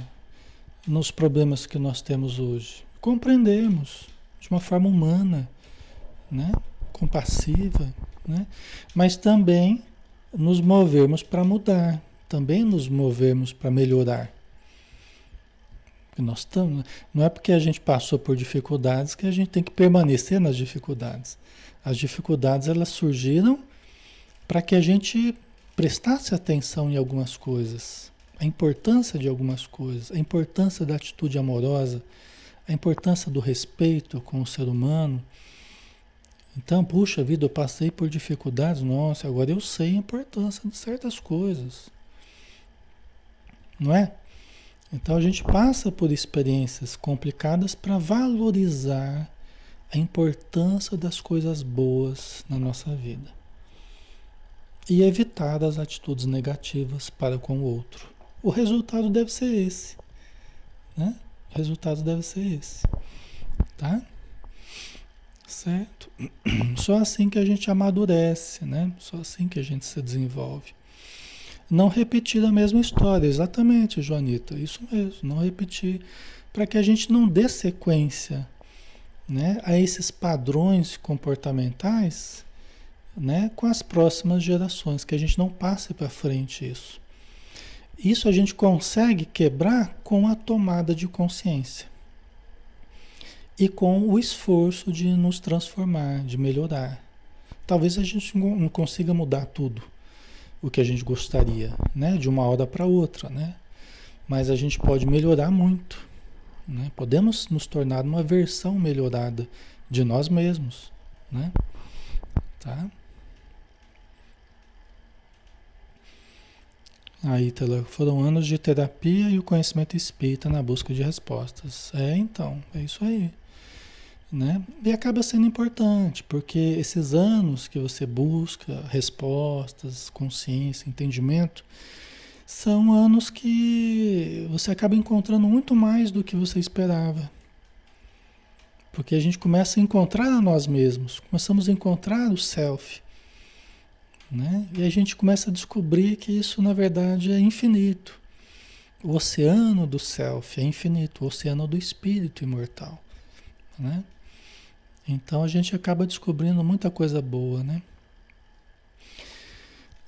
nos problemas que nós temos hoje. Compreendemos de uma forma humana, né? compassiva, né? mas também nos movermos para mudar, também nos movermos para melhorar. Nós estamos, não é porque a gente passou por dificuldades que a gente tem que permanecer nas dificuldades. As dificuldades elas surgiram para que a gente prestasse atenção em algumas coisas, a importância de algumas coisas, a importância da atitude amorosa, a importância do respeito com o ser humano, então, puxa vida, eu passei por dificuldades, nossa, agora eu sei a importância de certas coisas. Não é? Então a gente passa por experiências complicadas para valorizar a importância das coisas boas na nossa vida e evitar as atitudes negativas para com o outro. O resultado deve ser esse, né? O resultado deve ser esse, tá? Certo? Só assim que a gente amadurece, né? Só assim que a gente se desenvolve. Não repetir a mesma história, exatamente, Joanita, isso mesmo, não repetir, para que a gente não dê sequência né, a esses padrões comportamentais né, com as próximas gerações, que a gente não passe para frente isso. Isso a gente consegue quebrar com a tomada de consciência e com o esforço de nos transformar, de melhorar. Talvez a gente não consiga mudar tudo o que a gente gostaria, né, de uma hora para outra, né? Mas a gente pode melhorar muito, né? Podemos nos tornar uma versão melhorada de nós mesmos, né? Tá? Aí, foram anos de terapia e o conhecimento espírita na busca de respostas. É, então, é isso aí. Né? E acaba sendo importante, porque esses anos que você busca respostas, consciência, entendimento, são anos que você acaba encontrando muito mais do que você esperava. Porque a gente começa a encontrar a nós mesmos, começamos a encontrar o self. Né? E a gente começa a descobrir que isso, na verdade, é infinito. O oceano do self é infinito, o oceano do espírito imortal. Né? Então a gente acaba descobrindo muita coisa boa, né?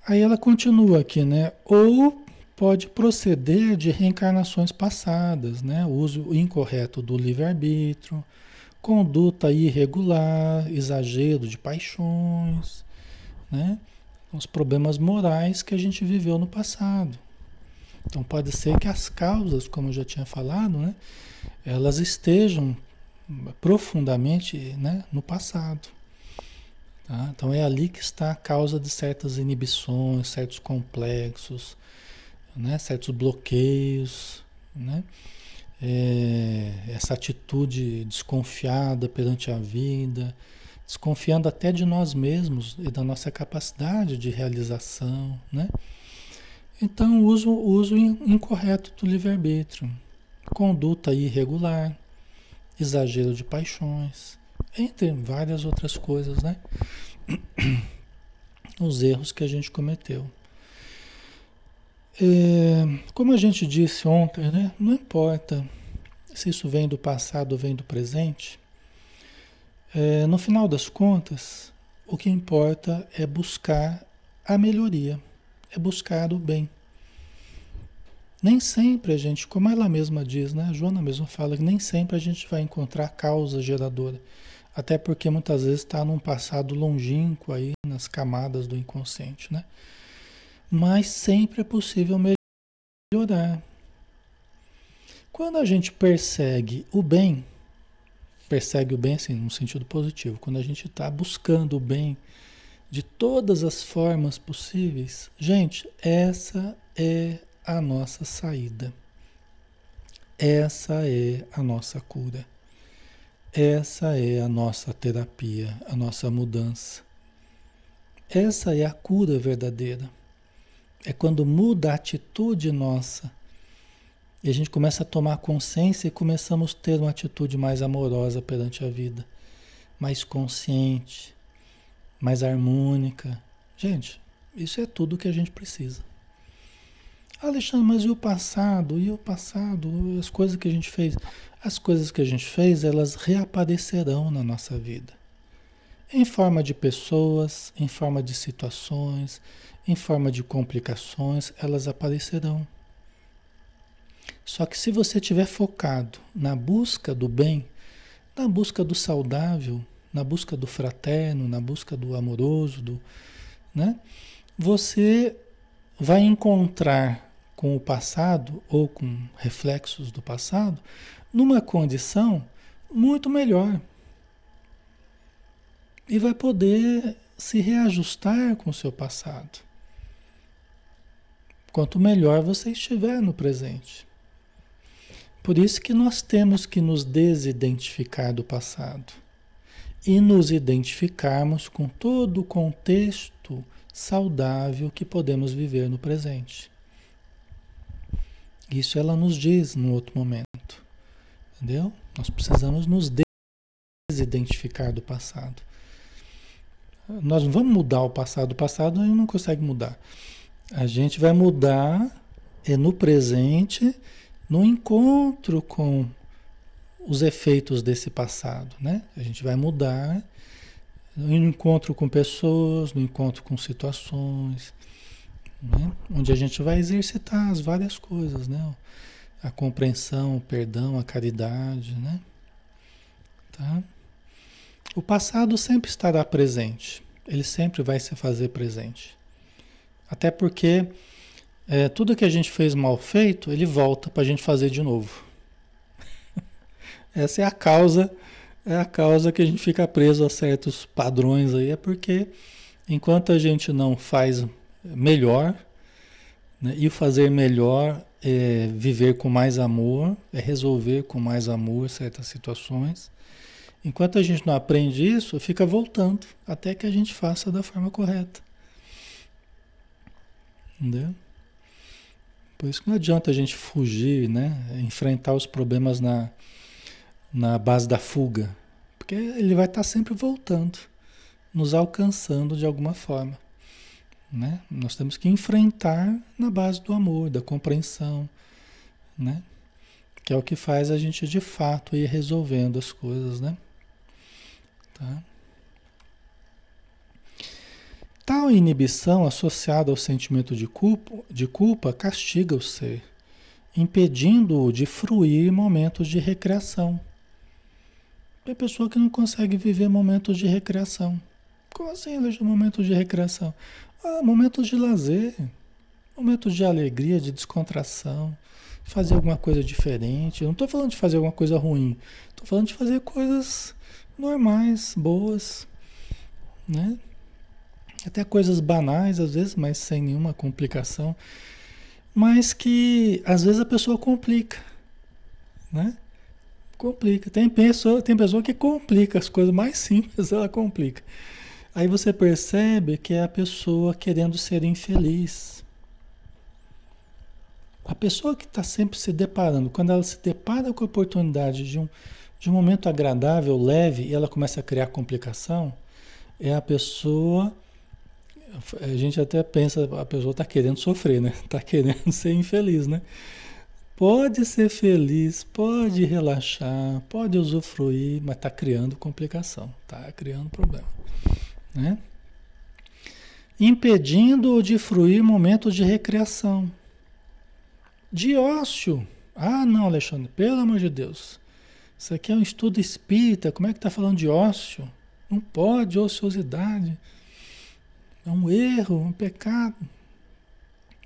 Aí ela continua aqui, né? Ou pode proceder de reencarnações passadas, né? Uso incorreto do livre-arbítrio, conduta irregular, exagero de paixões, né? os problemas morais que a gente viveu no passado. Então pode ser que as causas, como eu já tinha falado, né, elas estejam profundamente né, no passado. Tá? Então é ali que está a causa de certas inibições, certos complexos, né, certos bloqueios, né? É, essa atitude desconfiada perante a vida, desconfiando até de nós mesmos e da nossa capacidade de realização, né? Então, uso, uso incorreto do livre-arbítrio, conduta irregular, exagero de paixões, entre várias outras coisas, né? Os erros que a gente cometeu. É, como a gente disse ontem, né? Não importa se isso vem do passado ou vem do presente, é, no final das contas, o que importa é buscar a melhoria, é buscar o bem. Nem sempre a gente, como ela mesma diz, né? A Joana mesmo fala que nem sempre a gente vai encontrar causa geradora. Até porque muitas vezes está num passado longínquo aí, nas camadas do inconsciente, né? Mas sempre é possível melhorar. Quando a gente persegue o bem, persegue o bem, assim, no sentido positivo. Quando a gente está buscando o bem de todas as formas possíveis, gente, essa é a nossa saída. Essa é a nossa cura. Essa é a nossa terapia, a nossa mudança. Essa é a cura verdadeira. É quando muda a atitude nossa e a gente começa a tomar consciência e começamos a ter uma atitude mais amorosa perante a vida, mais consciente, mais harmônica. Gente, isso é tudo que a gente precisa. Alexandre, mas e o passado? E o passado? As coisas que a gente fez? As coisas que a gente fez, elas reaparecerão na nossa vida. Em forma de pessoas, em forma de situações, em forma de complicações, elas aparecerão. Só que se você estiver focado na busca do bem, na busca do saudável, na busca do fraterno, na busca do amoroso, do, né? Você vai encontrar com o passado ou com reflexos do passado numa condição muito melhor. E vai poder se reajustar com o seu passado. Quanto melhor você estiver no presente. Por isso que nós temos que nos desidentificar do passado e nos identificarmos com todo o contexto saudável que podemos viver no presente. Isso ela nos diz no outro momento. Entendeu? Nós precisamos nos desidentificar do passado. Nós não vamos mudar o passado. O passado a gente não consegue mudar. A gente vai mudar é no presente no encontro com os efeitos desse passado, né? A gente vai mudar no encontro com pessoas, no encontro com situações, né? onde a gente vai exercitar as várias coisas, né? A compreensão, o perdão, a caridade, né? Tá? O passado sempre estará presente, ele sempre vai se fazer presente. Até porque é, tudo que a gente fez mal feito, ele volta para a gente fazer de novo. Essa é a causa, é a causa que a gente fica preso a certos padrões aí, é porque enquanto a gente não faz melhor, né, e o fazer melhor é viver com mais amor, é resolver com mais amor certas situações. Enquanto a gente não aprende isso, fica voltando até que a gente faça da forma correta. Entendeu? Por isso que não adianta a gente fugir, né? Enfrentar os problemas na, na base da fuga. Porque ele vai estar sempre voltando, nos alcançando de alguma forma. Né? Nós temos que enfrentar na base do amor, da compreensão, né? Que é o que faz a gente de fato ir resolvendo as coisas, né? Tá? Tal inibição associada ao sentimento de culpa, de culpa castiga o ser, impedindo-o de fruir momentos de recreação. Tem pessoa que não consegue viver momentos de recreação. Como assim, Alexandre, momentos de recreação? Ah, momentos de lazer, momentos de alegria, de descontração, fazer alguma coisa diferente. Eu não estou falando de fazer alguma coisa ruim, estou falando de fazer coisas normais, boas, né? Até coisas banais às vezes, mas sem nenhuma complicação. Mas que às vezes a pessoa complica, né? Complica. Tem pessoa, tem pessoa que complica as coisas mais simples, ela complica. Aí você percebe que é a pessoa querendo ser infeliz. A pessoa que está sempre se deparando, quando ela se depara com a oportunidade de um, de um momento agradável, leve, e ela começa a criar complicação, é a pessoa a gente até pensa, a pessoa está querendo sofrer, né? Está querendo ser infeliz, né? Pode ser feliz, pode relaxar, pode usufruir, mas está criando complicação, está criando problema, né? Impedindo-o de fruir momentos de recreação, de ócio. Ah, não, Alexandre, pelo amor de Deus. Isso aqui é um estudo espírita, como é que está falando de ócio? Não pode, ociosidade. É um erro, um pecado.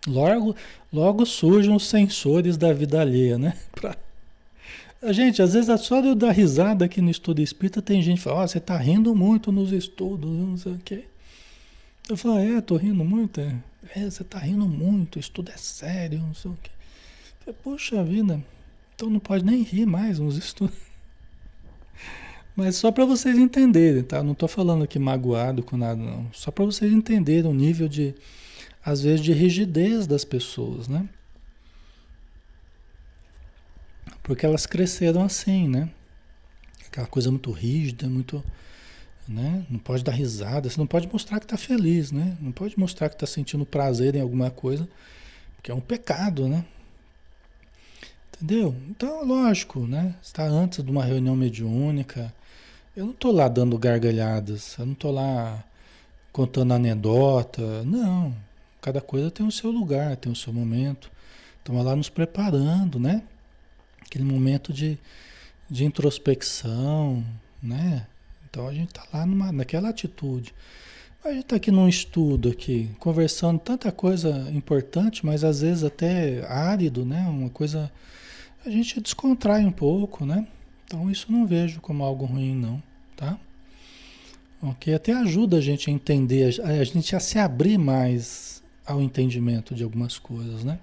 Logo, logo surgem os sensores da vida alheia, né? Gente, às vezes é só de eu dar risada aqui no estudo espírita, tem gente que fala, oh, você está rindo muito nos estudos, não sei o quê. Eu falo, é, tô rindo muito, é. É, você está rindo muito, o estudo é sério, não sei o quê. Falei, Poxa vida, então não pode nem rir mais nos estudos. Mas só para vocês entenderem, tá? Não estou falando aqui magoado com nada, não. Só para vocês entenderem o nível de, às vezes, de rigidez das pessoas, né? Porque elas cresceram assim, né? Aquela coisa muito rígida, muito. Né? Não pode dar risada, você não pode mostrar que está feliz, né? Não pode mostrar que está sentindo prazer em alguma coisa, porque é um pecado, né? Entendeu? Então, lógico, né? Está antes de uma reunião mediúnica, eu não estou lá dando gargalhadas, eu não estou lá contando anedota, não. Cada coisa tem o seu lugar, tem o seu momento. Estamos lá nos preparando, né? Aquele momento de, de introspecção, né? Então a gente está lá numa, naquela atitude. A gente está aqui num estudo aqui, conversando tanta coisa importante, mas às vezes até árido, né? Uma coisa. A gente descontrai um pouco, né? Então isso não vejo como algo ruim, não, tá? Ok? Até ajuda a gente a entender, a, gente a se abrir mais ao entendimento de algumas coisas, né?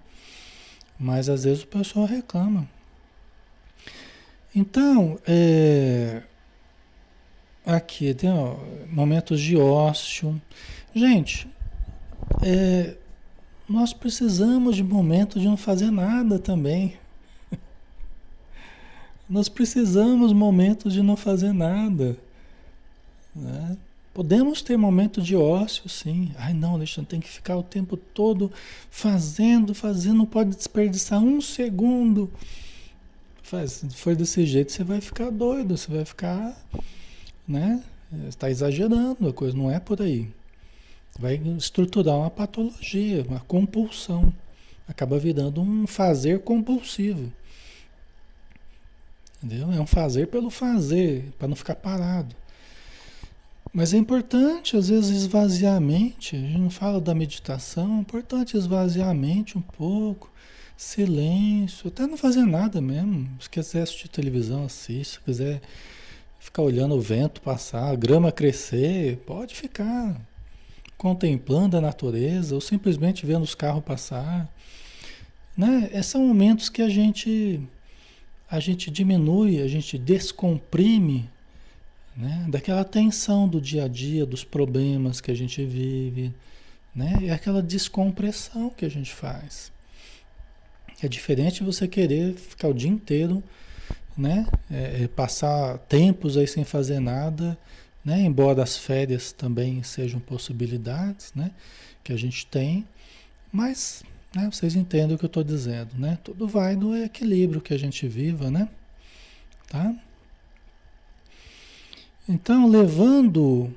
Mas às vezes o pessoal reclama. Então, é, aqui tem ó, momentos de ócio. Gente, é, nós precisamos de momentos de não fazer nada também. Nós precisamos momentos de não fazer nada. Né? Podemos ter momentos de ócio, sim. Ai, não, Alexandre, tem que ficar o tempo todo fazendo, fazendo, não pode desperdiçar um segundo. Se for desse jeito, você vai ficar doido, você vai ficar, né? Está exagerando, a coisa não é por aí. Vai estruturar uma patologia, uma compulsão. Acaba virando um fazer compulsivo. Entendeu? É um fazer pelo fazer, para não ficar parado. Mas é importante, às vezes, esvaziar a mente. A gente não fala da meditação, é importante esvaziar a mente um pouco, silêncio, até não fazer nada mesmo. Se quiser assistir televisão, assista. Se quiser ficar olhando o vento passar, a grama crescer, pode ficar contemplando a natureza ou simplesmente vendo os carros passar. Né? Esses são momentos que a gente a gente diminui, a gente descomprime né? daquela tensão do dia a dia, dos problemas que a gente vive, né? É aquela descompressão que a gente faz. É diferente você querer ficar o dia inteiro, né? É, é passar tempos aí sem fazer nada, né? Embora as férias também sejam possibilidades, né? Que a gente tem, mas né? Vocês entendem o que eu estou dizendo, né? Tudo vai do equilíbrio que a gente viva, né? Tá? Então, levando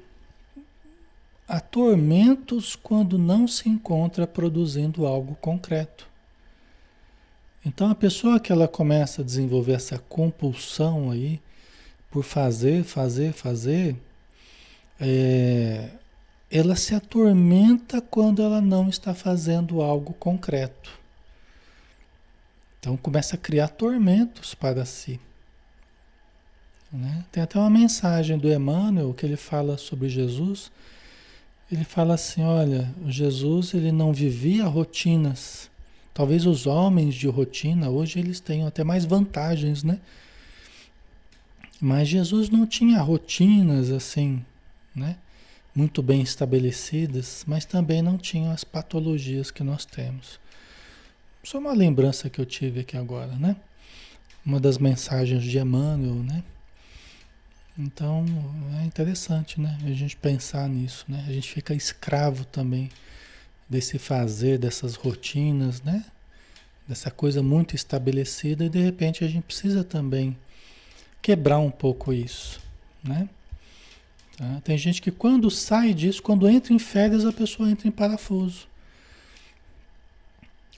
a tormentos quando não se encontra produzindo algo concreto. Então, a pessoa que ela começa a desenvolver essa compulsão aí por fazer, fazer, fazer, é, ela se atormenta quando ela não está fazendo algo concreto. Então começa a criar tormentos para si. Né? Tem até uma mensagem do Emmanuel que ele fala sobre Jesus. Ele fala assim: olha, Jesus ele não vivia rotinas. Talvez os homens de rotina hoje eles tenham até mais vantagens, né? Mas Jesus não tinha rotinas assim, né? muito bem estabelecidas, mas também não tinham as patologias que nós temos. Só uma lembrança que eu tive aqui agora, né? Uma das mensagens de Emmanuel, né? Então, é interessante, né? A gente pensar nisso, né? A gente fica escravo também desse fazer, dessas rotinas, né? Dessa coisa muito estabelecida e de repente a gente precisa também quebrar um pouco isso, né? Tá? Tem gente que quando sai disso, quando entra em férias, a pessoa entra em parafuso.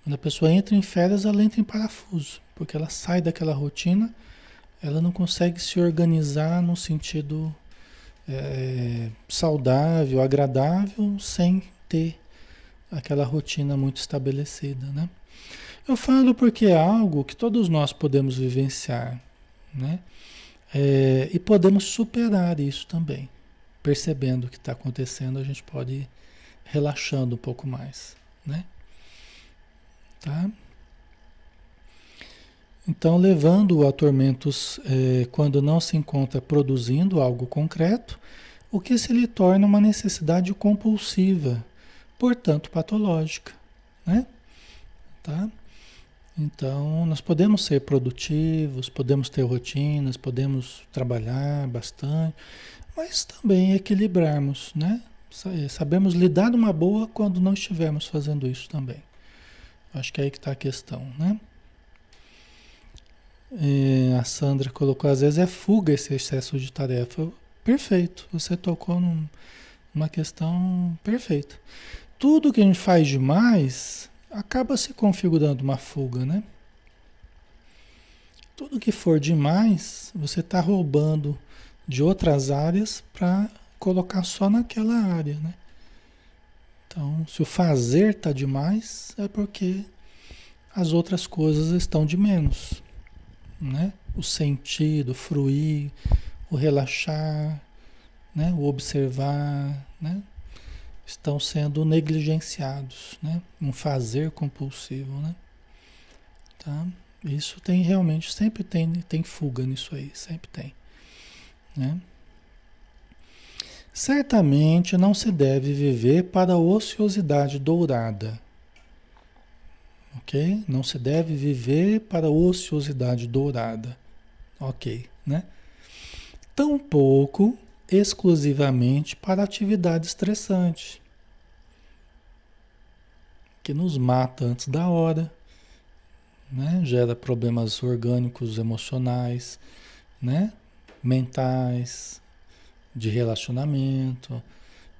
Quando a pessoa entra em férias, ela entra em parafuso, porque ela sai daquela rotina, ela não consegue se organizar no sentido é, saudável, agradável, sem ter aquela rotina muito estabelecida, né? Eu falo porque é algo que todos nós podemos vivenciar, né? É, e podemos superar isso também percebendo o que está acontecendo, a gente pode ir relaxando um pouco mais, né? Tá? Então, levando a tormentos é, quando não se encontra produzindo algo concreto, o que se lhe torna uma necessidade compulsiva, portanto patológica, né? Tá? Então, nós podemos ser produtivos, podemos ter rotinas, podemos trabalhar bastante, mas também equilibrarmos, né? Sabemos lidar numa boa quando não estivermos fazendo isso também. Acho que é aí que está a questão, né? E a Sandra colocou, às vezes é fuga esse excesso de tarefa. Perfeito, você tocou num, numa questão perfeita. Tudo que a gente faz demais acaba se configurando uma fuga, né? Tudo que for demais, você está roubando de outras áreas para colocar só naquela área, né? Então, se o fazer está demais, é porque as outras coisas estão de menos, né? O sentido, o fruir, o relaxar, né? O observar, né? Estão sendo negligenciados, né? Um fazer compulsivo, né? Tá? Isso tem realmente, sempre tem, tem fuga nisso aí, sempre tem. Né? Certamente não se deve viver para a ociosidade dourada. Ok? Não se deve viver para a ociosidade dourada. Ok, né? Tampouco exclusivamente para atividade estressante, que nos mata antes da hora, né? Gera problemas orgânicos, emocionais, né? Mentais, de relacionamento,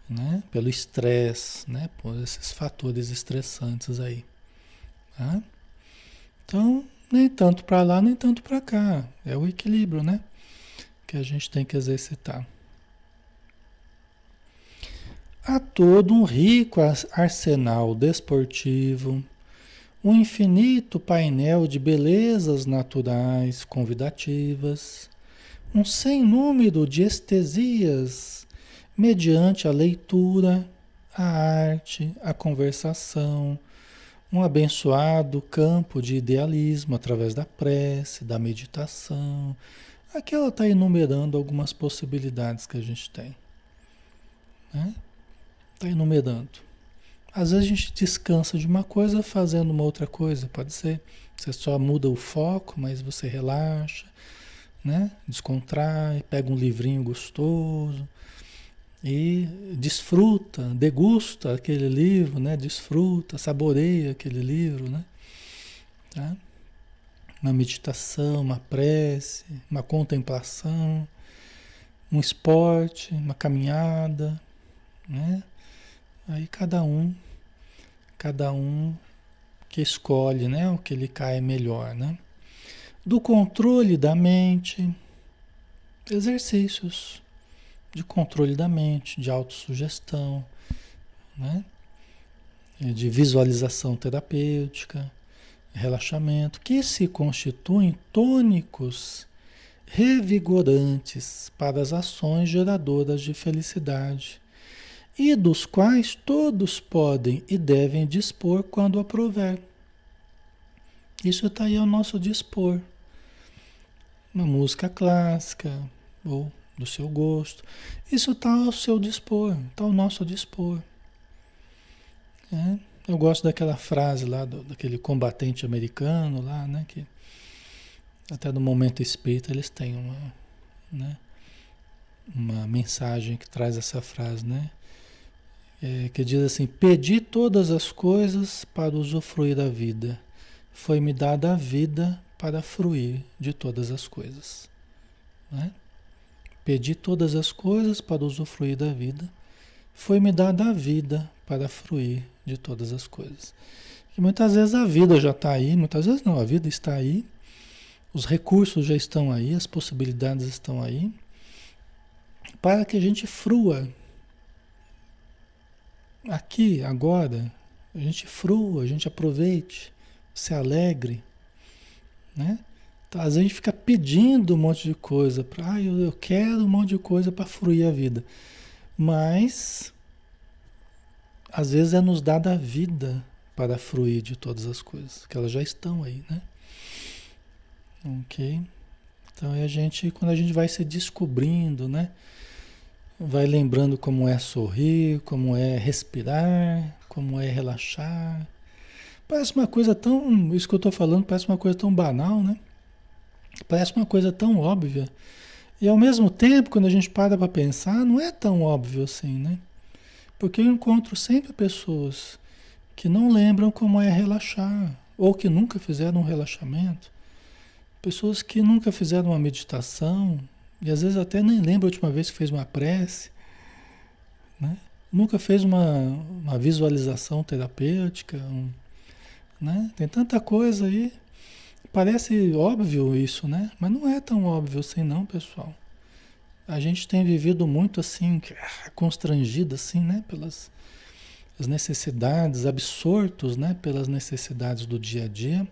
né? Pelo estresse, né? Por esses fatores estressantes aí, tá? Então, nem tanto para lá, nem tanto para cá. É o equilíbrio, né? Que a gente tem que exercitar. Há todo um rico arsenal desportivo, um infinito painel de belezas naturais convidativas, um sem número de estesias mediante a leitura, a arte, a conversação, um abençoado campo de idealismo através da prece, da meditação. Aqui ela está enumerando algumas possibilidades que a gente tem. Né? Está enumerando. Às vezes a gente descansa de uma coisa fazendo uma outra coisa, pode ser. Você só muda o foco, mas você relaxa, né? Descontrai, pega um livrinho gostoso e desfruta, degusta aquele livro, né? Desfruta, saboreia aquele livro, né? Tá? Uma meditação, uma prece, uma contemplação, um esporte, uma caminhada, né? Aí cada um, cada um que escolhe, né? O que lhe cai melhor, né? Do controle da mente, exercícios de controle da mente, de autossugestão, né? de visualização terapêutica, relaxamento, que se constituem tônicos revigorantes para as ações geradoras de felicidade e dos quais todos podem e devem dispor quando aprouver. Isso está aí ao nosso dispor. Uma música clássica ou do seu gosto. Isso está ao seu dispor, está ao nosso dispor. É? Eu gosto daquela frase lá, do, daquele combatente americano lá, né? Que até no momento espírita eles têm uma, né? uma mensagem que traz essa frase, né? É, que diz assim: Pedi todas as coisas para usufruir da vida, foi-me dada a vida para fruir de todas as coisas. Né? Pedi todas as coisas para usufruir da vida. Foi-me dada a vida para fruir de todas as coisas. E muitas vezes a vida já está aí, muitas vezes não, a vida está aí, os recursos já estão aí, as possibilidades estão aí, para que a gente frua. Aqui, agora, a gente frua, a gente aproveite, se alegre, né? Então, às vezes a gente fica pedindo um monte de coisa, para, ah, eu, eu quero um monte de coisa para fruir a vida. Mas às vezes é nos dada a vida para fruir de todas as coisas, que elas já estão aí, né? Ok? Então é a gente, quando a gente vai se descobrindo, né? Vai lembrando como é sorrir, como é respirar, como é relaxar. Parece uma coisa tão. Isso que eu estou falando parece uma coisa tão banal, né? Parece uma coisa tão óbvia. E ao mesmo tempo, quando a gente para para pensar, não é tão óbvio assim, né? Porque eu encontro sempre pessoas que não lembram como é relaxar, ou que nunca fizeram um relaxamento. Pessoas que nunca fizeram uma meditação, e às vezes até nem lembram a última vez que fez uma prece, né? Nunca fez uma, uma visualização terapêutica, um, né? Tem tanta coisa aí Parece óbvio isso, né? Mas não é tão óbvio assim não, pessoal. A gente tem vivido muito assim, constrangido assim, né? Pelas as necessidades, absortos, né? Pelas necessidades do dia a dia.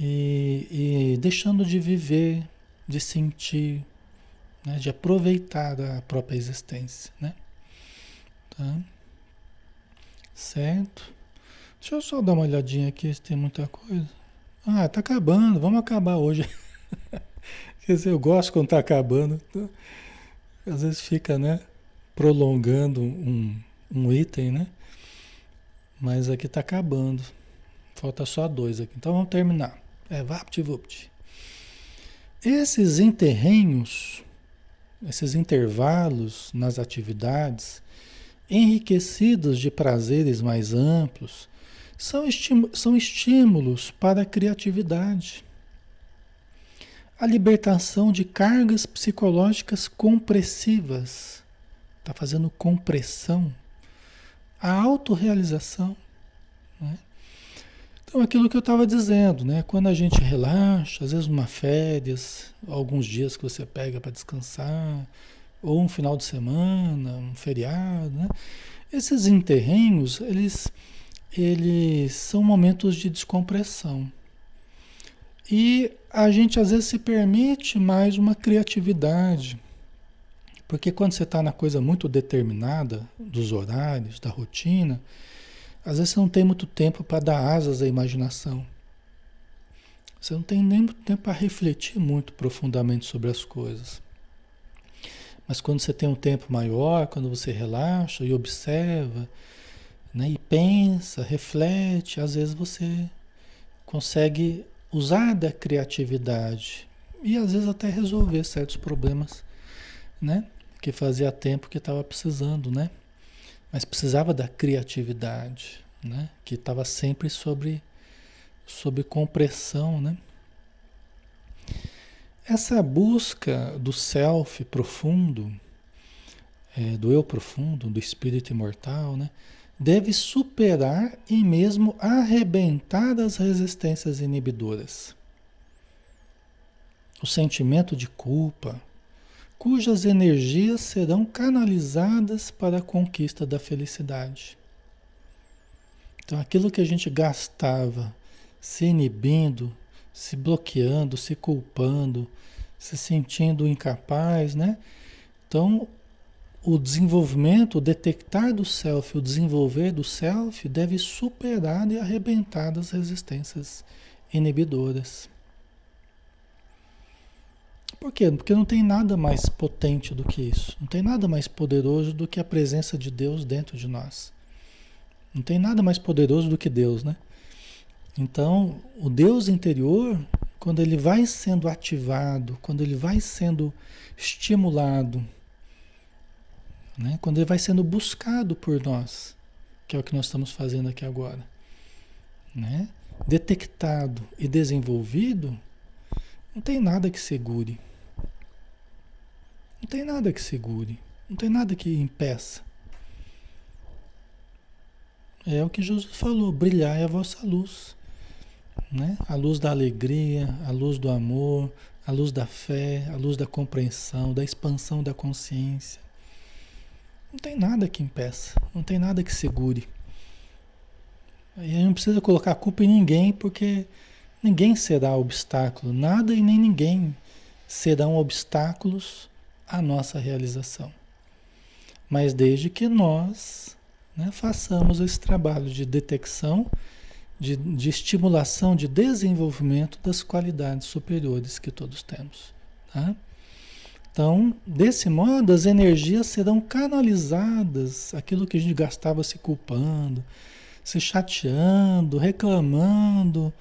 E, e deixando de viver, de sentir, né? de aproveitar a própria existência, né? Tá? Certo? Deixa eu só dar uma olhadinha aqui se tem muita coisa. Ah, tá acabando, vamos acabar hoje. Quer dizer, eu gosto quando tá acabando. Então, às vezes fica, né, prolongando um, um item, né? Mas aqui tá acabando. Falta só dois aqui. Então vamos terminar. É VaptVupt. Esses interrenhos, esses intervalos nas atividades, enriquecidos de prazeres mais amplos, são, são estímulos para a criatividade. A libertação de cargas psicológicas compressivas. Está fazendo compressão. A autorrealização. Né? Então, aquilo que eu estava dizendo, né? Quando a gente relaxa, às vezes numa férias, alguns dias que você pega para descansar, ou um final de semana, um feriado, né? Esses enterrenhos, eles, eles são momentos de descompressão. E a gente às vezes se permite mais uma criatividade. Porque quando você está na coisa muito determinada, dos horários, da rotina, às vezes você não tem muito tempo para dar asas à imaginação. Você não tem nem muito tempo para refletir muito profundamente sobre as coisas. Mas quando você tem um tempo maior, quando você relaxa e observa, né, e pensa, reflete, às vezes você consegue usar da criatividade e às vezes até resolver certos problemas, né, que fazia tempo que estava precisando, né? Mas precisava da criatividade, né, que estava sempre sobre sob compressão, né? Essa busca do self profundo, é, do eu profundo, do espírito imortal, né, deve superar e mesmo arrebentar as resistências inibidoras. O sentimento de culpa, cujas energias serão canalizadas para a conquista da felicidade. Então, aquilo que a gente gastava se inibindo, se bloqueando, se culpando, se sentindo incapaz, né? Então, o desenvolvimento, o detectar do self, o desenvolver do self deve superar e arrebentar as resistências inibidoras. Por quê? Porque não tem nada mais potente do que isso. Não tem nada mais poderoso do que a presença de Deus dentro de nós. Não tem nada mais poderoso do que Deus, né? Então, o Deus interior, quando ele vai sendo ativado, quando ele vai sendo estimulado, né? quando ele vai sendo buscado por nós, que é o que nós estamos fazendo aqui agora, né? detectado e desenvolvido, não tem nada que segure. Não tem nada que segure. Não tem nada que impeça. É o que Jesus falou: brilhar é a vossa luz. Né? A luz da alegria, a luz do amor, a luz da fé, a luz da compreensão, da expansão da consciência. Não tem nada que impeça, não tem nada que segure. E não precisa colocar a culpa em ninguém, porque ninguém será obstáculo, nada e nem ninguém serão obstáculos à nossa realização. Mas desde que nós né, façamos esse trabalho de detecção de, de estimulação, de desenvolvimento das qualidades superiores que todos temos. Tá? Então, desse modo, as energias serão canalizadas, aquilo que a gente gastava se culpando, se chateando, reclamando,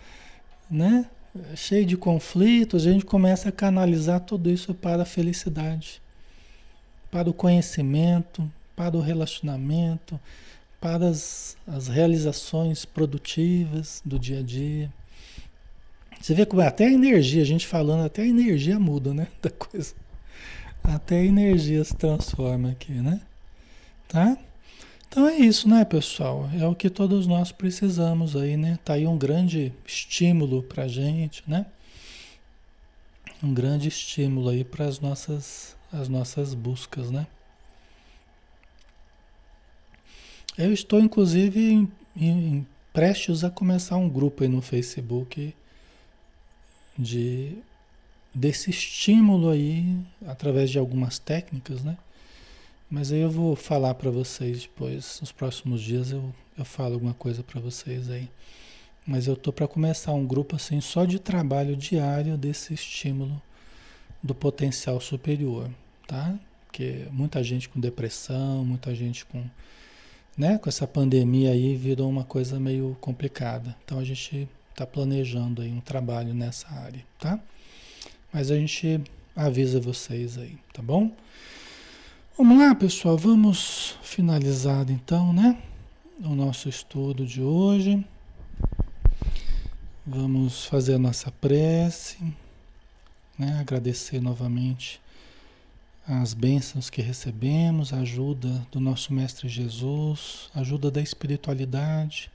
né? Cheio de conflitos, a gente começa a canalizar tudo isso para a felicidade, para o conhecimento, para o relacionamento, para as, as realizações produtivas do dia a dia. Você vê como é, até a energia, a gente falando, até a energia muda, né? Da coisa. Até a energia se transforma aqui, né? Tá? Então é isso, né, pessoal? É o que todos nós precisamos aí, né? Tá aí um grande estímulo pra gente, né? Um grande estímulo aí para as nossas, as nossas buscas, né? Eu estou, inclusive, em, em, prestes a começar um grupo aí no Facebook de desse estímulo aí através de algumas técnicas, né? Mas aí eu vou falar para vocês depois, nos próximos dias eu, eu falo alguma coisa para vocês aí. Mas eu tô para começar um grupo assim só de trabalho diário desse estímulo do potencial superior, tá? Porque muita gente com depressão, muita gente com né, com essa pandemia aí virou uma coisa meio complicada. Então a gente está planejando aí um trabalho nessa área, tá? Mas a gente avisa vocês aí, tá bom? Vamos lá, pessoal, vamos finalizar então, né? O nosso estudo de hoje. Vamos fazer a nossa prece, né? agradecer novamente as bênçãos que recebemos, a ajuda do nosso Mestre Jesus, a ajuda da espiritualidade,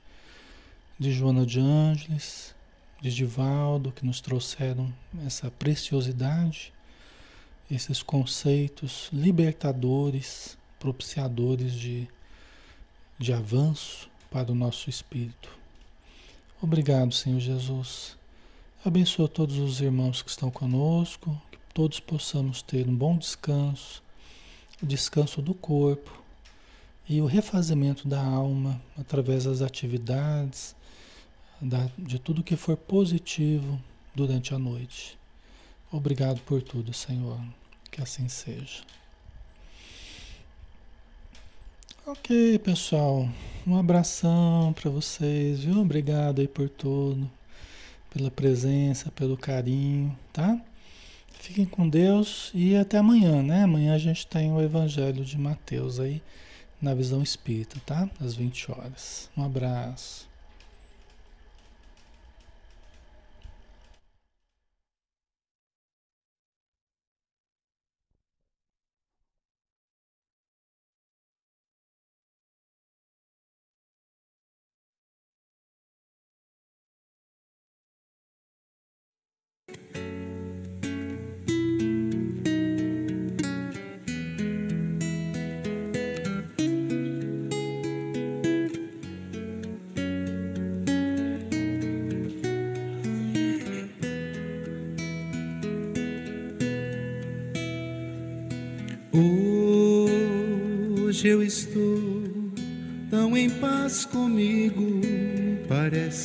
de Joana de Ângeles, de Divaldo, que nos trouxeram essa preciosidade, esses conceitos libertadores, propiciadores de, de avanço para o nosso espírito. Obrigado, Senhor Jesus. Abençoa todos os irmãos que estão conosco, que todos possamos ter um bom descanso, o descanso do corpo e o refazimento da alma através das atividades, da, de tudo que for positivo durante a noite. Obrigado por tudo, Senhor. Que assim seja. Ok, pessoal. Um abração para vocês, viu? Obrigado aí por tudo, pela presença, pelo carinho, tá? Fiquem com Deus e até amanhã, né? Amanhã a gente tem o Evangelho de Mateus aí na visão espírita, tá? Às 20 horas. Um abraço.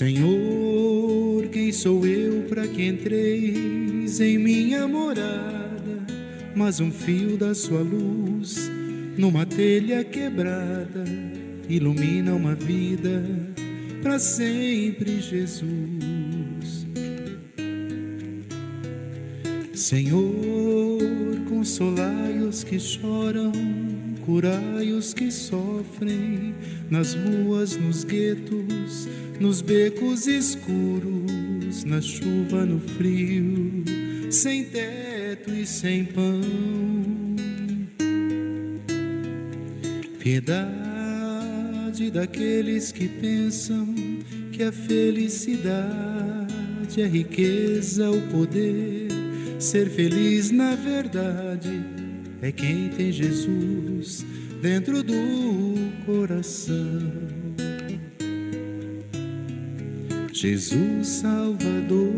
Senhor, quem sou eu para que entreis em minha morada? Mas um fio da sua luz numa telha quebrada ilumina uma vida para sempre, Jesus. Senhor, consolai os que choram, curai os que sofrem, nas ruas, nos guetos, nos becos escuros, na chuva, no frio, sem teto e sem pão. Piedade daqueles que pensam que a felicidade, a riqueza, o poder Ser feliz na verdade é quem tem Jesus dentro do coração. Jesus Salvador,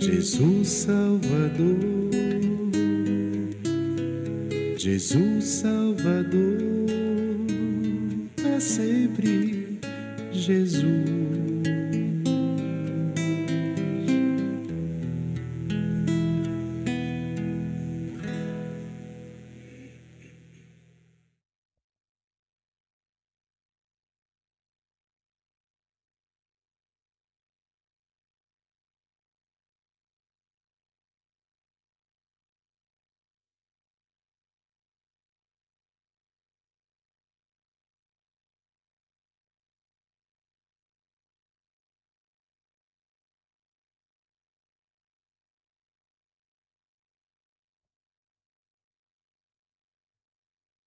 Jesus Salvador, Jesus Salvador, para sempre Jesus.